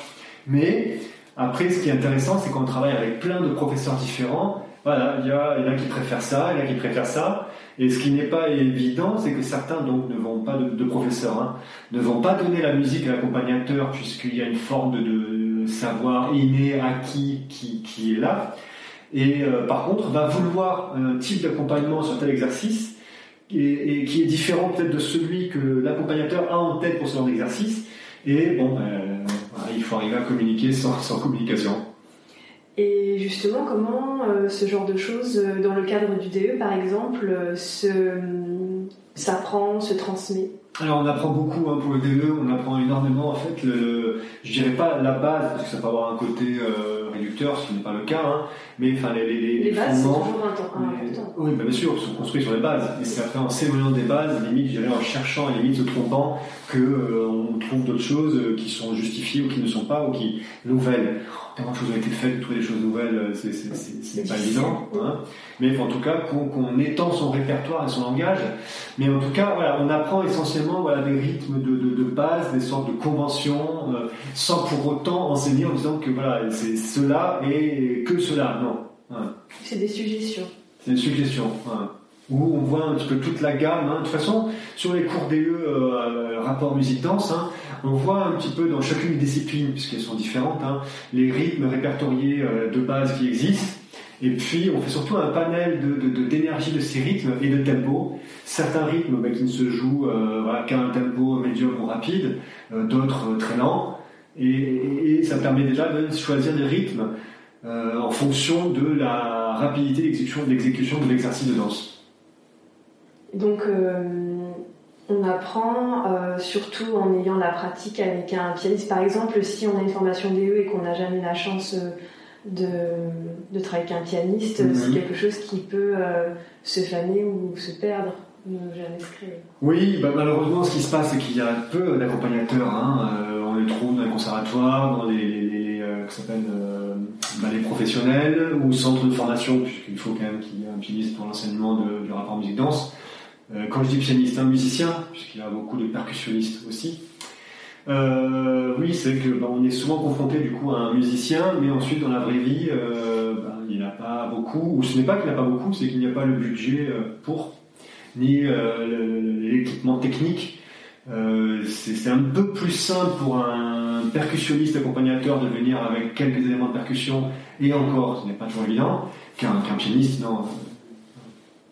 Mais après, ce qui est intéressant, c'est qu'on travaille avec plein de professeurs différents. Voilà, il y, a, il y en a qui préfèrent ça, il y en a qui préfèrent ça. Et ce qui n'est pas évident, c'est que certains donc ne vont pas de, de professeurs, hein, ne vont pas donner la musique à l'accompagnateur puisqu'il y a une forme de, de savoir inné, acquis qui, qui est là et euh, par contre va vouloir un type d'accompagnement sur tel exercice et, qui est différent peut-être de celui que l'accompagnateur a en tête pour ce genre d'exercice. Et bon, ben, il faut arriver à communiquer sans, sans communication. Et justement, comment euh, ce genre de choses, euh, dans le cadre du DE par exemple, s'apprend, se transmet? Alors on apprend beaucoup hein, pour le DE, on apprend énormément en fait, le, je dirais pas la base parce que ça peut avoir un côté réducteur, ce qui n'est pas le cas, hein, mais enfin les, les, les, les bases sont toujours importants. Oui, bien sûr, sont construits sur les bases. Et c'est après en s'éloignant des bases, limite, je dirais en cherchant et limite se trompant, que euh, on trouve d'autres choses euh, qui sont justifiées ou qui ne sont pas ou qui nouvelles. Tellement de choses ont été faites, trouver des choses nouvelles, euh, c'est pas évident. Hein. Mais en tout cas, qu'on étend son répertoire et son langage. Mais en tout cas, voilà, on apprend essentiellement voilà, des rythmes de, de, de base, des sortes de conventions, sans pour autant enseigner en disant que voilà, c'est cela et que cela. Non. C'est des suggestions. C'est une suggestion. Où on voit un petit peu toute la gamme. Hein. De toute façon, sur les cours DE euh, rapport musique-danse, hein, on voit un petit peu dans chacune des disciplines, puisqu'elles sont différentes, hein, les rythmes répertoriés euh, de base qui existent. Et puis, on fait surtout un panel d'énergie de, de, ces rythmes et de tempo. Certains rythmes bah, qui ne se jouent euh, voilà, qu'à un tempo médium ou rapide, euh, d'autres très lents. Et, et, ça permet déjà de choisir des rythmes euh, en fonction de la rapidité d'exécution de l'exercice de danse. Donc, euh, on apprend euh, surtout en ayant la pratique avec un pianiste. Par exemple, si on a une formation DE et qu'on n'a jamais la chance de, de, travailler avec un pianiste, c'est mhm. quelque chose qui peut se faner ou se perdre. Oui, bah malheureusement, ce qui se passe, c'est qu'il y a peu d'accompagnateurs. Hein. on les trouve dans les conservatoires, dans les, les, les bah, les professionnels ou centres de formation, puisqu'il faut quand même qu'il y ait un pianiste pour l'enseignement du rapport musique-danse. Euh, quand je dis pianiste, un musicien, puisqu'il y a beaucoup de percussionnistes aussi. Euh, oui, c'est que bah, on est souvent confronté du coup à un musicien, mais ensuite dans la vraie vie, euh, il n'a pas beaucoup, ou ce n'est pas qu'il n'a pas beaucoup, c'est qu'il n'y a pas le budget pour, ni l'équipement technique. c'est un peu plus simple pour un percussionniste accompagnateur de venir avec quelques éléments de percussion, et encore, ce n'est pas toujours évident, qu'un pianiste, non.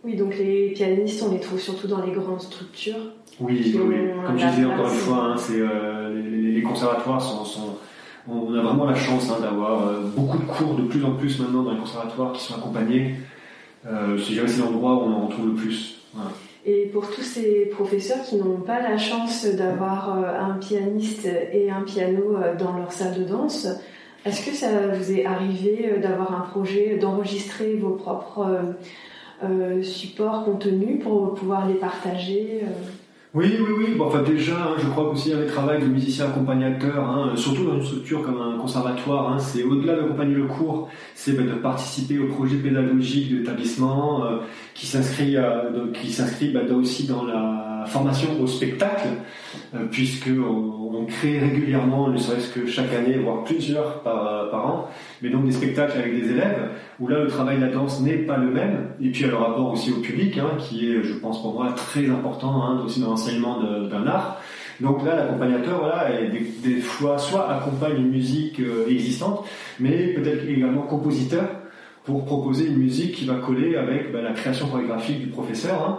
Oui, donc les pianistes, on les trouve surtout dans les grandes structures. Oui, comme je disais encore une fois, hein, euh, les, conservatoires sont, On a vraiment la chance hein, d'avoir euh, beaucoup de cours de plus en plus maintenant dans les conservatoires qui sont accompagnés. Euh, c'est l'endroit où on en retrouve le plus. Et pour tous ces professeurs qui n'ont pas la chance d'avoir euh, un pianiste et un piano euh, dans leur salle de danse, est-ce que ça vous est arrivé euh, d'avoir un projet, d'enregistrer vos propres supports contenus pour pouvoir les partager Oui, oui, oui. Enfin, déjà, hein, je crois qu'aussi le travail de musicien accompagnateur, hein, surtout dans une structure comme un conservatoire, hein, c'est au-delà d'accompagner le cours, c'est bah, de participer au projet pédagogique de l'établissement qui s'inscrit, euh, qui s'inscrit bah, aussi dans la formation au spectacle, euh, puisque on, crée régulièrement, ne serait-ce que chaque année, voire plusieurs par, par an, mais donc des spectacles avec des élèves, où là le travail de la danse n'est pas le même, et puis le rapport aussi au public, hein, qui est, je pense pour moi, très important hein, aussi dans l'enseignement d'un art. Donc là, l'accompagnateur, voilà, des, des, fois, soit accompagne une musique euh, existante, mais peut-être également compositeur pour proposer une musique qui va coller avec bah, la création chorégraphique du professeur. Hein.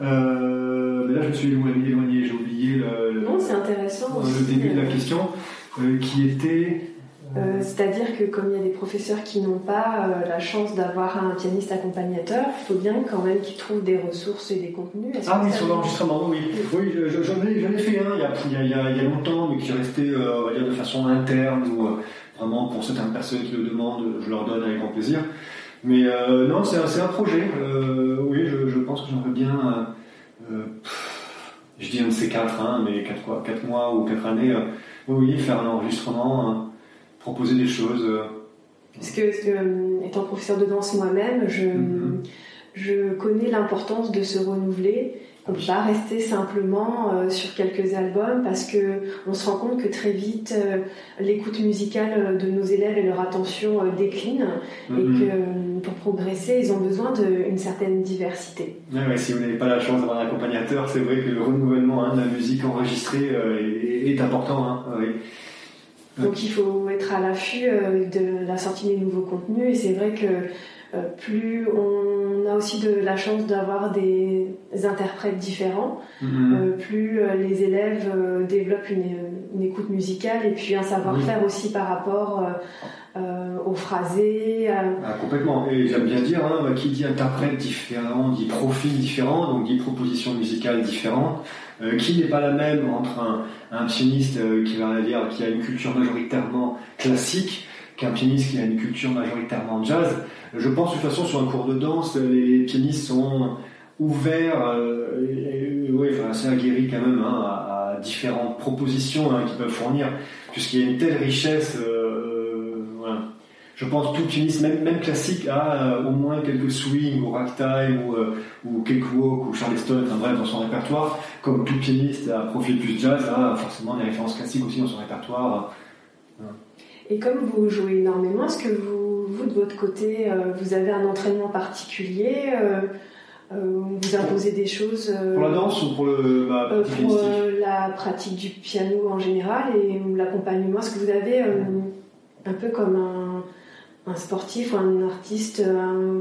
Euh, mais là, je me suis éloigné, j'ai oublié le, non, c'est intéressant le début de la question, euh, qui était euh, c'est-à-dire que comme il y a des professeurs qui n'ont pas euh, la chance d'avoir un pianiste accompagnateur, il faut bien quand même qu'ils trouvent des ressources et des contenus. Ah oui, sur l'enregistrement, oui. Oui, j'en ai, fait un il y, a, longtemps, mais qui est resté euh, on va dire, de façon interne, ou vraiment pour certaines personnes qui le demandent, je leur donne avec grand plaisir. Mais non, c'est un, projet. oui, je, pense que j'aimerais bien, je dis un de ces quatre, hein, mais quatre, quoi, quatre mois ou quatre années, oui, faire un enregistrement proposer des choses. Euh. Parce que, euh, étant professeur de danse moi-même, je, mm-hmm. je connais l'importance de se renouveler. On peut pas rester simplement euh, sur quelques albums parce que on se rend compte que très vite l'écoute musicale de nos élèves et leur attention décline et mm-hmm. que pour progresser ils ont besoin d'une certaine diversité. si vous n'avez pas la chance d'avoir un accompagnateur, c'est vrai que le renouvellement hein, de la musique enregistrée est, important. Hein, donc il faut être à l'affût euh, de la sortie des nouveaux contenus et c'est vrai que euh, plus on a aussi de la chance d'avoir des interprètes différents, mhm. euh, plus les élèves développent une, écoute musicale et puis un savoir-faire aussi par rapport aux phrasés. Ah, complètement. Et j'aime bien dire, hein, qui dit interprète différent, dit profil différent, donc dit proposition musicale différente. Euh, qui n'est pas la même entre un, un pianiste euh, qui va dire qui a une culture majoritairement classique qu'un pianiste qui a une culture majoritairement jazz. Je pense de toute façon sur un cours de danse, les pianistes sont ouverts, euh, ouais, assez aguerris quand même hein, à, différentes propositions hein, qu'ils peuvent fournir, puisqu'il y a une telle richesse. Euh, voilà je pense tout pianiste, même, classique, a euh, au moins quelques swings ou ragtime ou, euh, ou cakewalk ou charleston, enfin bref, dans son répertoire. Comme tout pianiste à profil plus jazz, a forcément des références classiques aussi dans son répertoire. Et comme vous jouez énormément, est-ce que vous, vous de votre côté, euh, vous avez un entraînement particulier vous imposez des choses pour la danse ou pour le bah, pour la pratique du piano en général et l'accompagnement? Est-ce que vous avez un peu comme un, un sportif ou un artiste, euh,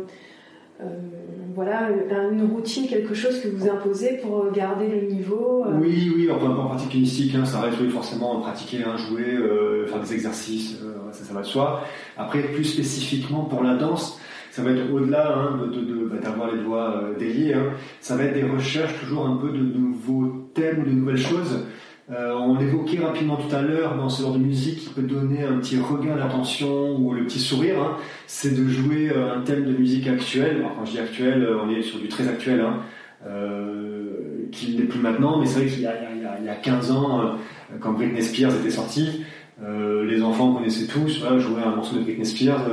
voilà, une routine, quelque chose que vous imposez pour garder le niveau euh Oui, oui, enfin, en pratique mystique, hein, ça reste oui, forcément pratiquer, hein, jouer, euh, faire des exercices, ça, ça va de soi. Après, plus spécifiquement pour la danse, ça va être au-delà hein, bah, d'avoir les doigts déliés, ça va être des recherches toujours un peu de nouveaux thèmes, de nouvelles choses. Euh, on l'évoquait rapidement tout à l'heure dans ce genre de musique qui peut donner un petit regain d'attention ou le petit sourire, hein. c'est de jouer euh, un thème de musique actuelle. Alors, quand je dis actuel, euh, on est sur du très actuel, hein, qui n'est plus maintenant, mais c'est vrai qu'il y, a 15 ans, quand Britney Spears était sortie, les enfants connaissaient tous, voilà, jouer un morceau de Britney Spears,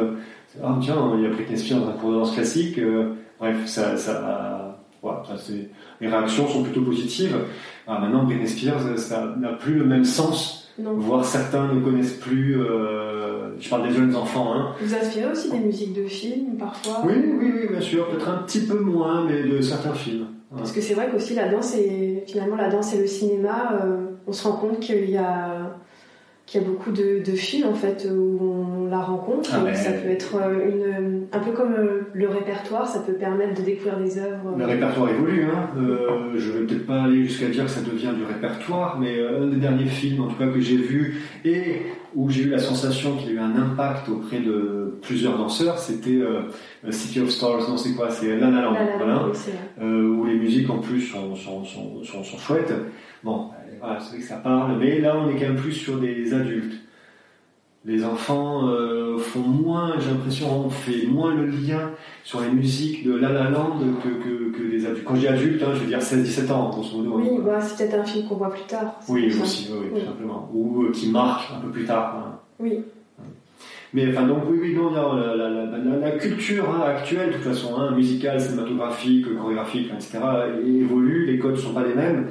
ah tiens, il y a Britney Spears dans un cours de danse classique, bref, les réactions sont plutôt positives. Ah, maintenant, Britney Spears, ça n'a plus le même sens. Voire certains ne connaissent plus. Euh, je parle des jeunes enfants. Hein. Vous inspirez aussi des musiques de films parfois? Oui, oui, oui, bien sûr. Peut-être un petit peu moins, mais de certains films. Parce que c'est vrai qu'aussi la danse et finalement la danse et le cinéma, euh, on se rend compte qu'il y a qu'il y a beaucoup de, de, films en fait où on la rencontre. Ah ça peut être euh, une, un peu comme euh, le répertoire, ça peut permettre de découvrir des œuvres. Le répertoire évolue. Hein. Euh, je vais peut-être pas aller jusqu'à dire que ça devient du répertoire, mais un des derniers films en tout cas que j'ai vu et où j'ai eu la sensation qu'il y a eu un impact auprès de plusieurs danseurs, c'était City of Stars. Non, c'est quoi? C'est La La Land, voilà, où les musiques en plus sont, sont, sont, sont chouettes. Bon, c'est vrai que ça parle, mais là on est quand même plus sur des adultes. Les enfants euh, font moins, j'ai l'impression, on fait moins le lien sur les musiques de La La Land que, que, que des adultes. Quand je dis adulte, hein, je veux dire 16-17 ans, grosso modo. Oui, bah, c'est peut-être un film qu'on voit plus tard. Oui, aussi, oui, oui, tout simplement. Ou euh, qui marque un peu plus tard. Hein. Oui. Mais enfin, donc oui, oui, non, la, la, la, la culture hein, actuelle, de toute façon, hein, musicale, cinématographique, chorégraphique, etc., évolue, les codes ne sont pas les mêmes.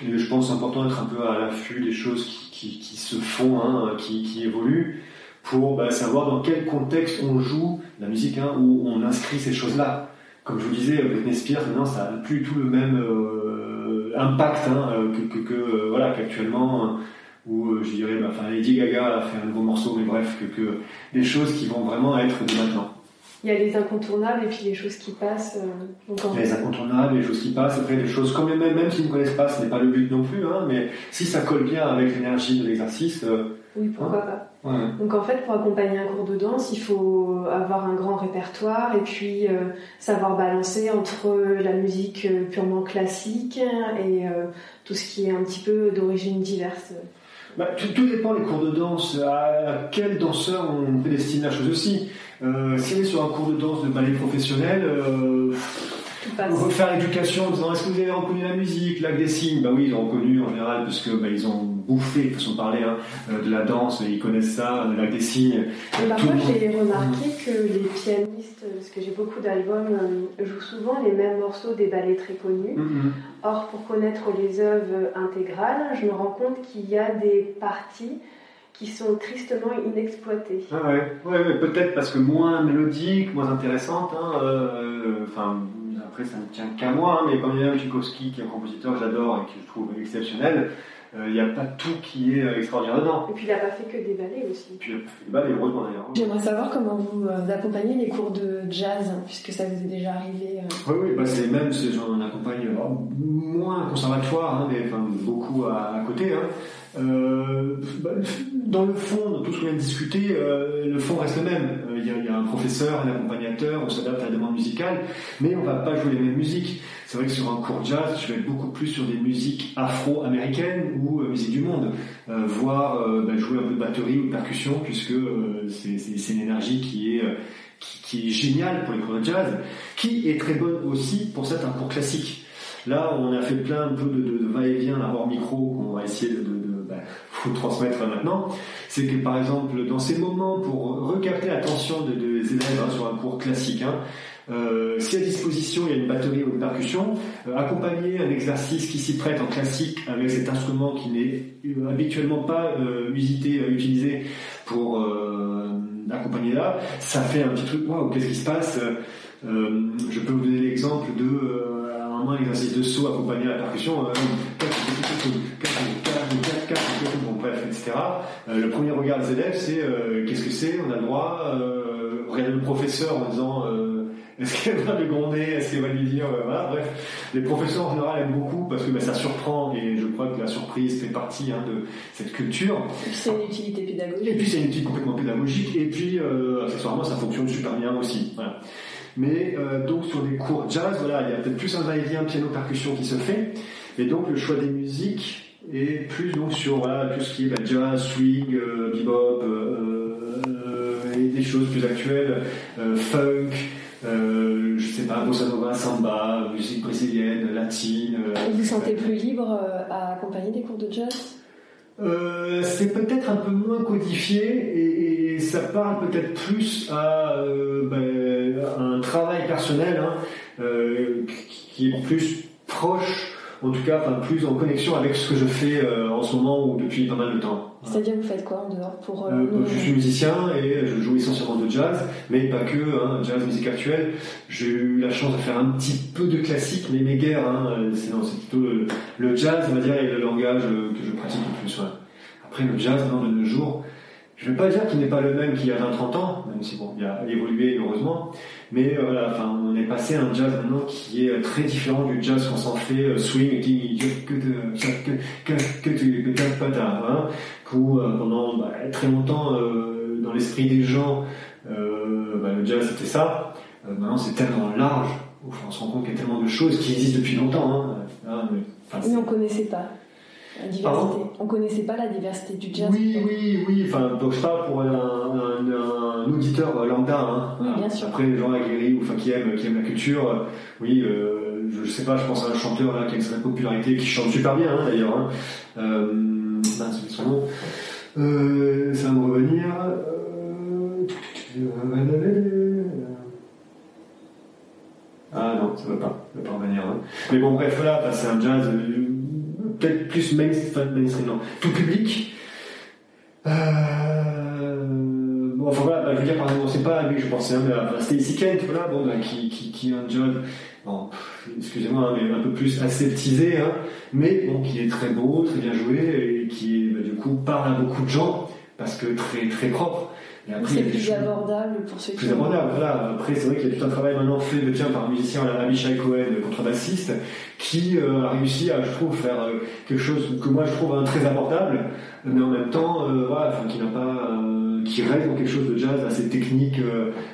Et je pense important d'être un peu à l'affût des choses qui, qui, se font, hein, qui, qui, évoluent, pour bah, savoir dans quel contexte on joue la musique, hein, où on inscrit ces choses-là. Comme je vous disais, Britney Spears, maintenant, ça n'a plus tout le même euh, impact hein, que, que, euh, voilà, qu'actuellement où euh, je dirais, bah, enfin, Lady Gaga a fait un nouveau morceau, mais bref, que, des choses qui vont vraiment être de maintenant. Il y a les incontournables et puis les choses qui passent. Euh, les incontournables, les choses qui passent, après des choses quand même, même, s'ils ne connaissent pas, ce n'est pas le but non plus, hein, mais si ça colle bien avec l'énergie de l'exercice. Euh, oui, pourquoi hein, pas. Ouais. Donc en fait, pour accompagner un cours de danse, il faut avoir un grand répertoire et puis euh, savoir balancer entre la musique purement classique et tout ce qui est un petit peu d'origine diverse. Bah, tout, tout, dépend des cours de danse. À, quel danseur on prédestine la chose aussi. Euh, si on est sur un cours de danse de ballet professionnel, euh, faire l'éducation en disant est-ce que vous avez reconnu la musique, l'acte des signes Bah oui, ils ont reconnu en général parce que bah, ils ont bouffé, façon de parler, hein, euh, de la danse, ils connaissent ça, euh, l'acte des signes. Et parfois j'ai remarqué que les pianistes, parce que j'ai beaucoup d'albums, euh, jouent souvent les mêmes morceaux des ballets très connus. Mm-hmm. Or, pour connaître les œuvres intégrales, je me rends compte qu'il y a des parties qui sont tristement inexploitées. Ah ouais, ouais, ouais peut-être parce que moins mélodique, moins intéressante. Hein, euh, enfin, après, ça ne tient qu'à moi, hein, mais comme il y a Tchaikovsky, qui est un compositeur que j'adore et que je trouve exceptionnel, euh, il n'y a pas tout qui est euh, extraordinaire dedans. Et puis il n'a pas fait que des ballets aussi. Et puis il a fait des ballets, heureusement d'ailleurs. J'aimerais savoir comment vous, euh, accompagnez les cours de jazz, puisque ça vous est déjà arrivé. Oui, oui, bah c'est même, j'en accompagne moins un conservatoire, hein, mais enfin, beaucoup à, à côté. Hein. Euh, bah, dans le fond, dans tout ce qu'on vient de discuter, euh, le fond reste le même. Il y, a, il y, a un professeur, un accompagnateur, on s'adapte à la demande musicale, mais on va pas jouer les mêmes musiques. C'est vrai que sur un cours jazz, je vais être beaucoup plus sur des musiques afro-américaines ou euh, musique du monde, euh, voire bah, jouer un peu de batterie ou de percussion, puisque c'est une énergie qui est, géniale pour les cours de jazz, qui est très bonne aussi pour certains cours classiques. Là, on a fait plein de, de, de va-et-vient hors micro qu'on va essayer de bah, faut transmettre maintenant. C'est que par exemple, dans ces moments, pour recapter l'attention des de élèves hein, sur un cours classique, hein, euh, si à disposition il y a une batterie ou une percussion, euh, accompagner un exercice qui s'y prête en classique avec cet instrument qui n'est euh, habituellement pas euh, usité, utilisé pour euh, accompagner là, ça fait un petit truc, waouh, qu'est-ce qui se passe Je peux vous donner l'exemple de un exercice de saut accompagné à la percussion. Etc. Euh, le premier regard des élèves, c'est euh, qu'est-ce que c'est On a le droit. Euh, regarder le professeur en disant est-ce qu'elle va le gronder Est-ce qu'elle va lui dire Voilà, bref. Les professeurs en général aiment beaucoup parce que bah, ça surprend et je crois que la surprise fait partie hein, de cette culture. Et puis c'est une utilité pédagogique. Et puis c'est une utilité complètement pédagogique et puis accessoirement ça fonctionne super bien aussi. Voilà. Mais euh, donc sur des cours jazz, voilà, il y a peut-être plus un va-et-vient piano-percussion qui se fait. Et donc le choix des musiques est plus donc sur voilà, tout ce qui est bah, jazz, swing, euh, bebop, euh, euh, et des choses plus actuelles, funk, je sais pas, bossa nova, samba, musique brésilienne, latine. vous vous sentez plus libre à accompagner des cours de jazz? Euh, c'est peut-être un peu moins codifié et, et ça parle peut-être plus à, euh, ben, un travail personnel hein, euh, qui est plus proche en tout cas enfin, plus en connexion avec ce que je fais euh, en ce moment ou depuis pas mal de temps. C'est-à-dire vous faites quoi en dehors pour euh, euh, Je suis musicien et je joue essentiellement de jazz, mais pas que, hein, jazz, musique actuelle. J'ai eu la chance de faire un petit peu de classique, mais mes guerres, hein, c'est plutôt le, le, jazz, on va dire, et le langage que je pratique le plus. Ouais. Après le jazz, non, de nos jours, je ne vais pas dire qu'il n'est pas le même qu'il y a 20-30 ans, même si bon, il a évolué heureusement, mais euh, voilà, enfin, on est passé à un jazz maintenant qui est très différent du jazz qu'on s'en fait, euh, swing, qui que que que que que hein, où euh, pendant bah, très longtemps euh, dans l'esprit des gens, euh, bah, le jazz c'était ça. Euh, maintenant c'est tellement large, on se rend compte qu'il y a tellement de choses qui existent depuis longtemps. Hein, hein mais, enfin, on connaissait pas. La diversité. On connaissait pas la diversité du jazz. Oui, oui, oui. Enfin, donc je parle pour un, auditeur lambda. Hein. bien sûr. Après, les gens aguerris ou enfin, qui aiment, qui aiment la culture, oui. Euh, je sais pas, je pense à un chanteur là qui a une certaine popularité, qui chante super bien hein, d'ailleurs. Hein. Euh, c'est son nom. Euh, ça va me revenir. Euh, ah non, ça ne va pas, ça va pas revenir. Mais bon, bref, voilà, bah, c'est un jazz euh, peut-être plus mainstream, non, tout public. Euh, bon, enfin voilà, bah, je veux dire, par exemple, c'est pas lui, je pensais, mais Stacy Kent, voilà, bon, bah, qui, qui, qui un jazz, bon, excusez-moi, hein, mais un peu plus aseptisé, hein, mais bon, qui est très beau, très bien joué, et qui, bah, du coup, parle à beaucoup de gens, parce que très, très propre. C'est plus abordable pour ceux qui. Plus abordable, voilà. Après, c'est vrai qu'il y a tout un travail maintenant fait de tiens par un musicien, Abishai Cohen, contrebassiste, qui euh, a réussi à, je trouve, faire euh, quelque chose que moi je trouve hein, très abordable, mais en même temps, euh, voilà, enfin, qui n'a pas, qui reste dans quelque chose de jazz assez technique,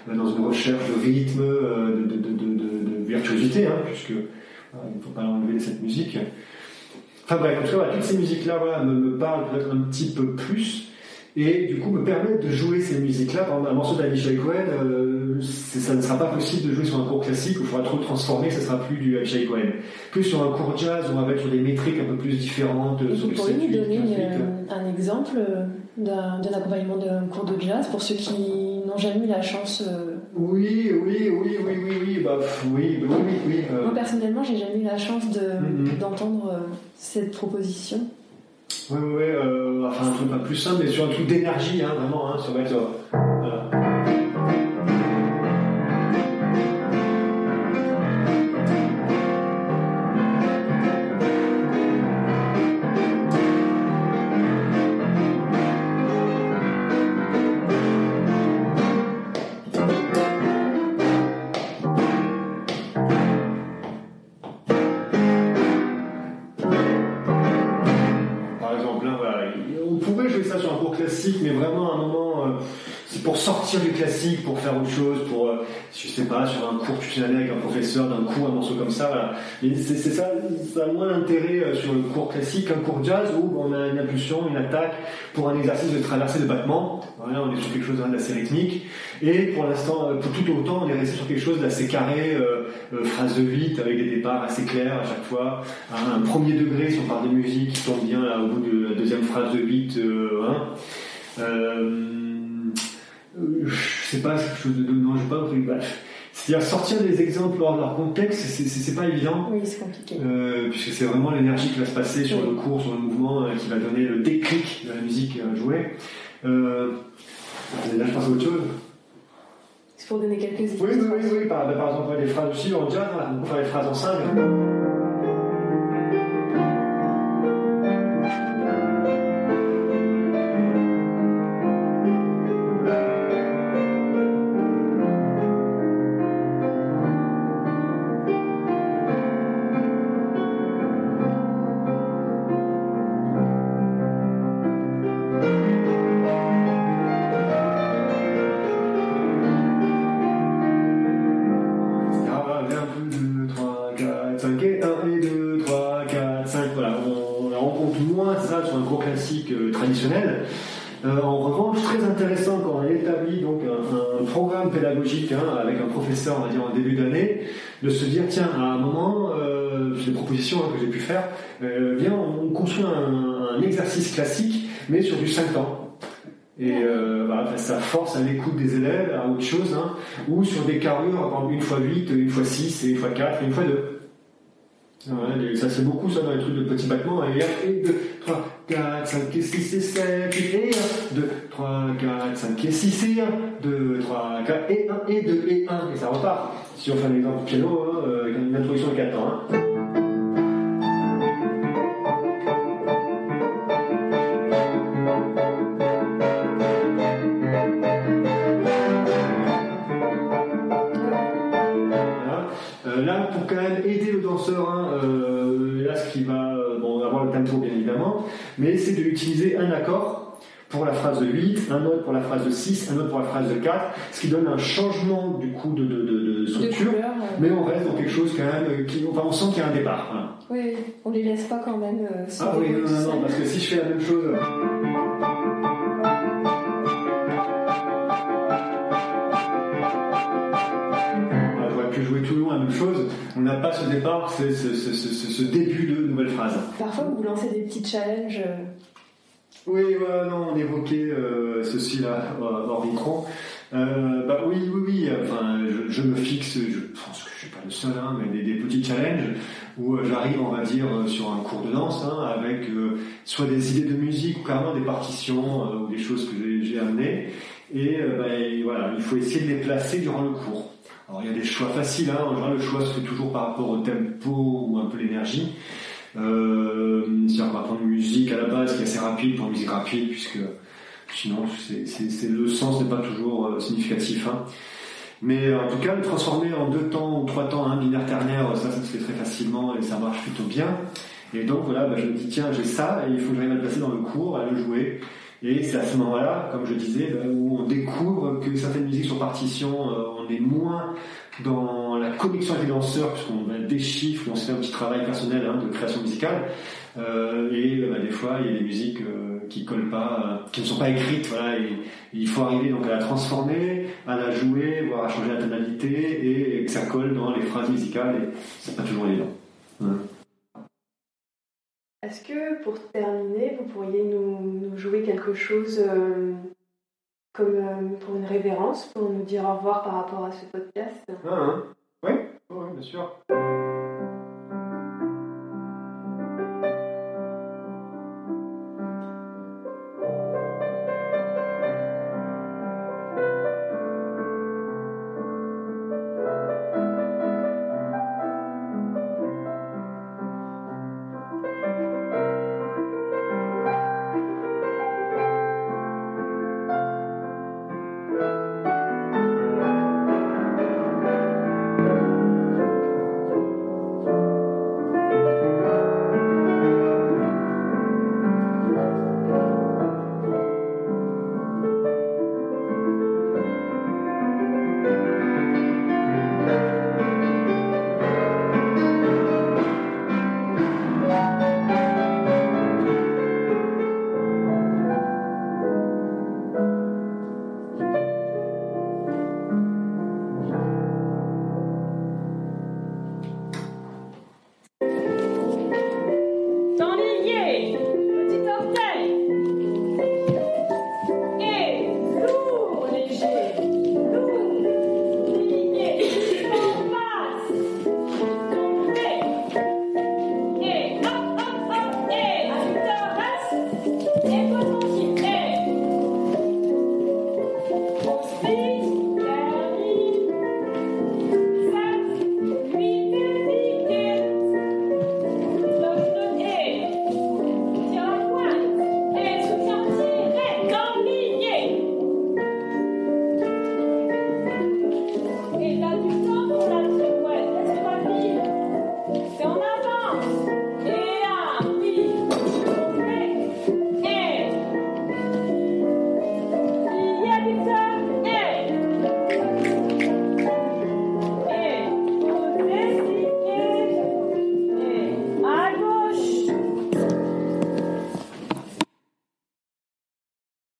dans une recherche de rythme, de, de, de, de, virtuosité, hein, puisque il ne faut pas enlever cette musique. Enfin bref, en tout cas, toutes ces musiques-là, voilà, me, me parlent peut-être un petit peu plus et du coup me permettre de jouer ces musiques-là. Par exemple, un morceau d'Avishai Cohen, euh, ça ne sera pas possible de jouer sur un cours classique où il faudra trop transformer, ça sera plus du Avishai Cohen. Plus sur un cours jazz on va être sur des métriques un peu plus différentes. Et vous pourriez nous donner euh, un exemple euh, d'un accompagnement d'un cours de jazz pour ceux qui n'ont jamais eu la chance Oui, oui, oui, oui, oui, oui, bah, oui, oui, oui, Moi personnellement, j'ai jamais eu la chance mm-hmm. d'entendre cette proposition. Oui, oui, euh, enfin un truc pas plus simple, mais sur un truc d'énergie, hein, vraiment, hein, ça va être. Sais pas, sur un cours tutoriel avec un professeur d'un coup, un morceau comme ça, voilà. C'est ça, ça a moins d'intérêt euh, sur le cours classique qu'un cours jazz où on a une impulsion, une attaque pour un exercice de traversée de battement. Voilà, on est sur quelque chose d'assez rythmique. Et pour l'instant, euh, pour tout autant, on est resté sur quelque chose d'assez carré, phrase de vite, avec des départs assez clairs à chaque fois. Un, premier degré, si on parle de musique, qui tombe bien au bout de la deuxième phrase de vite. Hein. Euh, je sais pas, de non, je sais pas. C'est-à-dire sortir des exemples hors de leur contexte, c'est pas évident. Oui, c'est compliqué. Euh, puisque c'est vraiment l'énergie qui va se passer sur le cours, sur le mouvement, euh, qui va donner le déclic de la musique à jouer. Euh, là, je pense à autre chose. C'est pour donner quelques exemples. Oui, oui, oui, oui. Par, par exemple, les phrases aussi en jazz, on peut faire les phrases en 5. Programme pédagogique hein, avec un professeur, on va dire en début d'année, de se dire tiens, à un moment, euh, c'est des propositions hein, que j'ai pu faire, euh, on construit un, exercice classique, mais sur du 5 ans. Et bah, ça force à l'écoute des élèves, à autre chose, hein, ou sur des carrures, une fois 8, une fois 6, et une fois 4, une fois 2 ça c'est beaucoup ça dans les trucs de petits battements. Et 1, 2, 3, 4, 5 et 6 et 7 et 1, 2, 3, 4, 5 et 6 et 1, 2, 3, 4 et 1 et 2 et 1 et ça repart. Si on fait un exemple piano, hein, euh, une introduction de 4 temps. Hein. Mais c'est de utiliser un accord pour la phrase de 8, un autre pour la phrase de 6, un autre pour la phrase de 4, ce qui donne un changement du coup de, de, de, structure, mais on reste dans quelque chose quand même, qui, enfin, on sent qu'il y a un départ. Oui, on les laisse pas quand même. Euh, ah oui, non, non, non, parce que si je fais la même chose. On n'a pas ce départ, ce, ce, ce, début de nouvelle phrase. Parfois, vous lancez des petits challenges. Euh. Oui, non, on évoquait euh, ceci là hors micro. Euh, bah oui, oui, oui. Enfin, je, me fixe. Je pense que je suis pas le seul, hein, mais des, petits challenges où j'arrive, on va dire, sur un cours de danse hein, avec soit des idées de musique ou carrément des partitions ou des choses que j'ai amenées. Et, bah, et, voilà, il faut essayer de les placer durant le cours. Alors il y a des choix faciles, hein. en général le choix se fait toujours par rapport au tempo ou un peu l'énergie. Euh, C'est-à-dire qu'on va prendre une musique à la base qui est assez rapide pour une musique rapide, puisque sinon le sens n'est pas toujours euh, significatif. Hein. Mais en tout cas, le transformer en deux temps ou trois temps, un binaire ternaire, ça, ça se fait très facilement et ça marche plutôt bien. Et donc voilà, bah, je me dis tiens, j'ai ça et il faut que j'arrive à le placer dans le cours, à le jouer. Et c'est à ce moment-là, comme je disais, bah, où on découvre que certaines musiques sur partition, euh, on est moins dans la connexion avec les danseurs, puisqu'on a des chiffres, on se fait un petit travail personnel hein, de création musicale. Euh, et bah, des fois, il y a des musiques euh, qui collent pas, qui ne sont pas écrites. Il faut arriver donc à la transformer, à la jouer, voire à changer la tonalité, et, que ça colle dans les phrases musicales. Et c'est pas toujours évident. Est-ce que pour terminer, vous pourriez nous, jouer quelque chose euh, comme euh, pour une révérence, pour nous dire au revoir par rapport à ce podcast? Ah, hein. Oui, bien sûr.